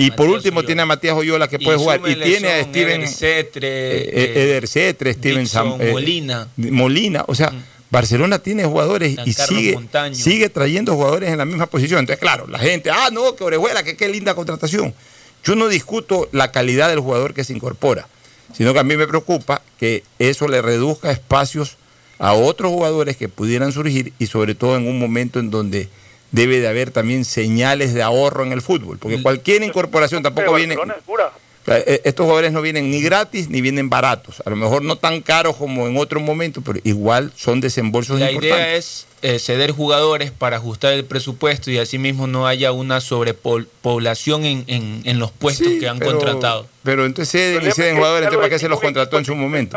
Y por último tiene a Matías Oyola que puede jugar. Y tiene a Steven Eder Cetre, eh, eh, Eder Cetre, Steven Sam- eh, Molina. Molina. O sea, Barcelona tiene jugadores y sigue, Montaño. sigue trayendo jugadores en la misma posición. Entonces, claro, la gente, ah, no, que Orejuela, que qué linda contratación. Yo no discuto la calidad del jugador que se incorpora, sino que a mí me preocupa que eso le reduzca espacios a otros jugadores que pudieran surgir y sobre todo en un momento en donde debe de haber también señales de ahorro en el fútbol, porque cualquier incorporación tampoco viene... Eh, estos jugadores no vienen ni gratis ni vienen baratos. A lo mejor no tan caros como en otro momento, pero igual son desembolsos La importantes. idea es eh, ceder jugadores para ajustar el presupuesto y asimismo no haya una sobrepoblación en, en, en los puestos Sí, que han pero- contratado. Pero entonces ceden y ceden jugadores, entonces ¿para qué se los contrató en su momento?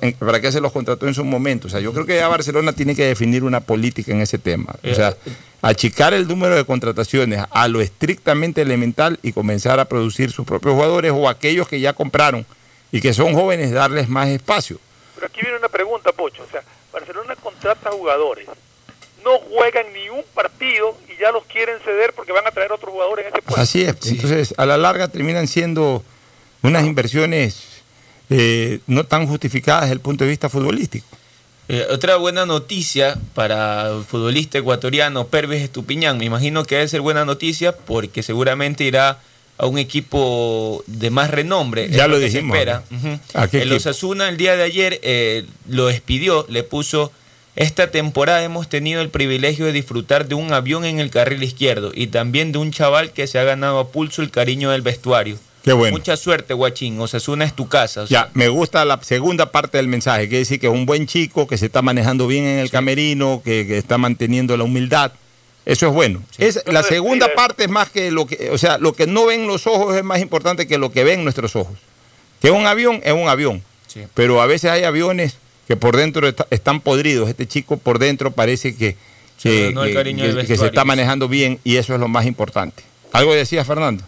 En- ¿Para qué se los contrató en su momento? O sea, yo creo que ya Barcelona tiene que definir una política en ese tema. O sea, achicar el número de contrataciones a lo estrictamente elemental y comenzar a producir sus propios jugadores o aquellos que ya compraron y que son jóvenes, darles más espacio. Pero aquí viene una pregunta, Pocho. O sea, Barcelona contrata jugadores, no juegan ni un partido y ya los quieren ceder porque van a traer otros jugadores en ese puesto. Así es. Entonces, a la larga terminan siendo unas inversiones eh, no tan justificadas desde el punto de vista futbolístico. Eh, otra buena noticia para el futbolista ecuatoriano Pervis Estupiñán. Me imagino que debe ser buena noticia porque seguramente irá a un equipo de más renombre. Ya es lo que se dijimos, espera. ¿no? Osasuna el día de ayer eh, lo despidió, le puso. Esta temporada hemos tenido el privilegio de disfrutar de un avión en el carril izquierdo y también de un chaval que se ha ganado a pulso el cariño del vestuario. Qué bueno. Mucha suerte, Guachín. Osasuna es tu casa. o sea, Ya, me gusta la segunda parte del mensaje, quiere decir que es un buen chico, que se está manejando bien en el camerino, que, que está manteniendo la humildad. Eso es bueno. Es, la segunda parte es más que lo que, o sea, lo que no ven los ojos es más importante que lo que ven nuestros ojos. Que un avión es un avión, Sí. pero a veces hay aviones que por dentro está- están podridos. Este chico por dentro parece que, Se que- se está manejando bien y eso es lo más importante. ¿Algo decía Fernando?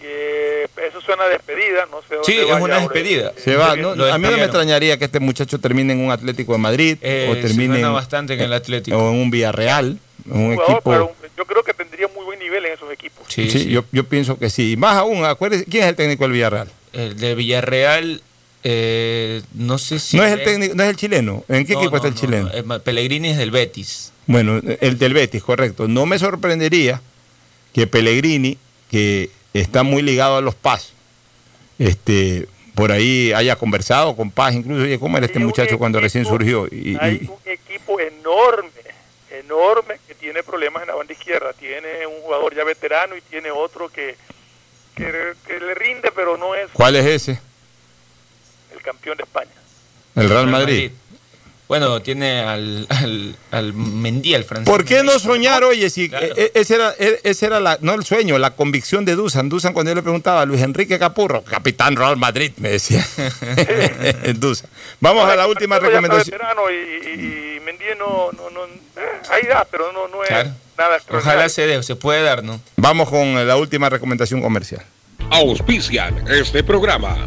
Que eso suena a despedida, no sé dónde Sí, es una despedida. Se va, ¿no? Lo a mí no me extrañaría que este muchacho termine en un Atlético de Madrid Eh, o termine en, bastante en el Atlético. o en un Villarreal, en un Jugador, equipo. pero yo creo que tendría muy buen nivel en esos equipos. Sí, Yo, yo pienso que sí. Y más aún, acuérdese, ¿quién es el técnico del Villarreal? El de Villarreal, eh, no sé si. no es el técnico, no es el chileno. ¿En qué No, equipo está no, el chileno? Pellegrini es del Betis. Bueno, el del Betis, correcto. No me sorprendería que Pellegrini, que está muy ligado a los Paz, este, por ahí haya conversado con Paz, incluso, oye, ¿cómo era este muchacho cuando recién surgió? Y- y- Hay un equipo enorme, enorme, que tiene problemas en la banda izquierda. Tiene un jugador ya veterano y tiene otro que, que, que le rinde, pero no es ¿Cuál es ese? Campeón de España. El Real Madrid. Bueno, tiene al, al, al Mendy, al francés. ¿Por qué no soñar, oye, si Claro. e- e- ese era, e- ese era la, no el sueño, la convicción de Dusan? Dusan cuando yo le preguntaba a Luis Enrique Capurro, capitán Real Madrid, me decía. Dusan. Vamos a la última recomendación. y, y, no, no, no eh, hay edad, pero no, no es Claro. nada extraordinario. Ojalá se dé, se puede dar, ¿no? Vamos con la última recomendación comercial. Auspician este programa.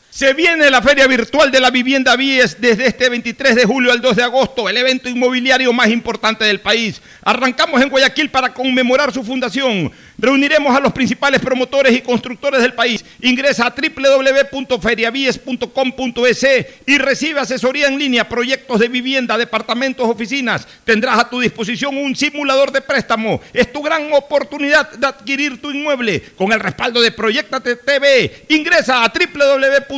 Se viene la Feria Virtual de la Vivienda Vies desde este 23 de julio al 2 de agosto, el evento inmobiliario más importante del país. Arrancamos en Guayaquil para conmemorar su fundación. Reuniremos a los principales promotores y constructores del país. Ingresa a www.feriavies.com.es y recibe asesoría en línea, proyectos de vivienda, departamentos, oficinas. Tendrás a tu disposición un simulador de préstamo. Es tu gran oportunidad de adquirir tu inmueble con el respaldo de Proyectate TV. Ingresa a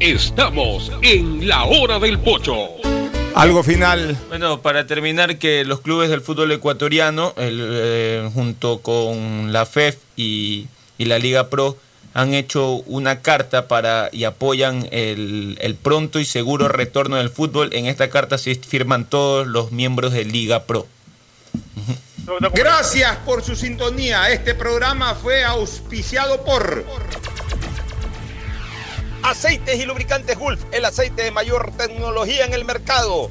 Estamos en la hora del pocho. Algo final. Bueno, para terminar, que los clubes del fútbol ecuatoriano, el, eh, junto con la FEF y, y, la Liga Pro, han hecho una carta para y apoyan el, el, pronto y seguro retorno del fútbol. En esta carta se firman todos los miembros de Liga Pro. Gracias por su sintonía. Este programa fue auspiciado por... Aceites y lubricantes Gulf, el aceite de mayor tecnología en el mercado.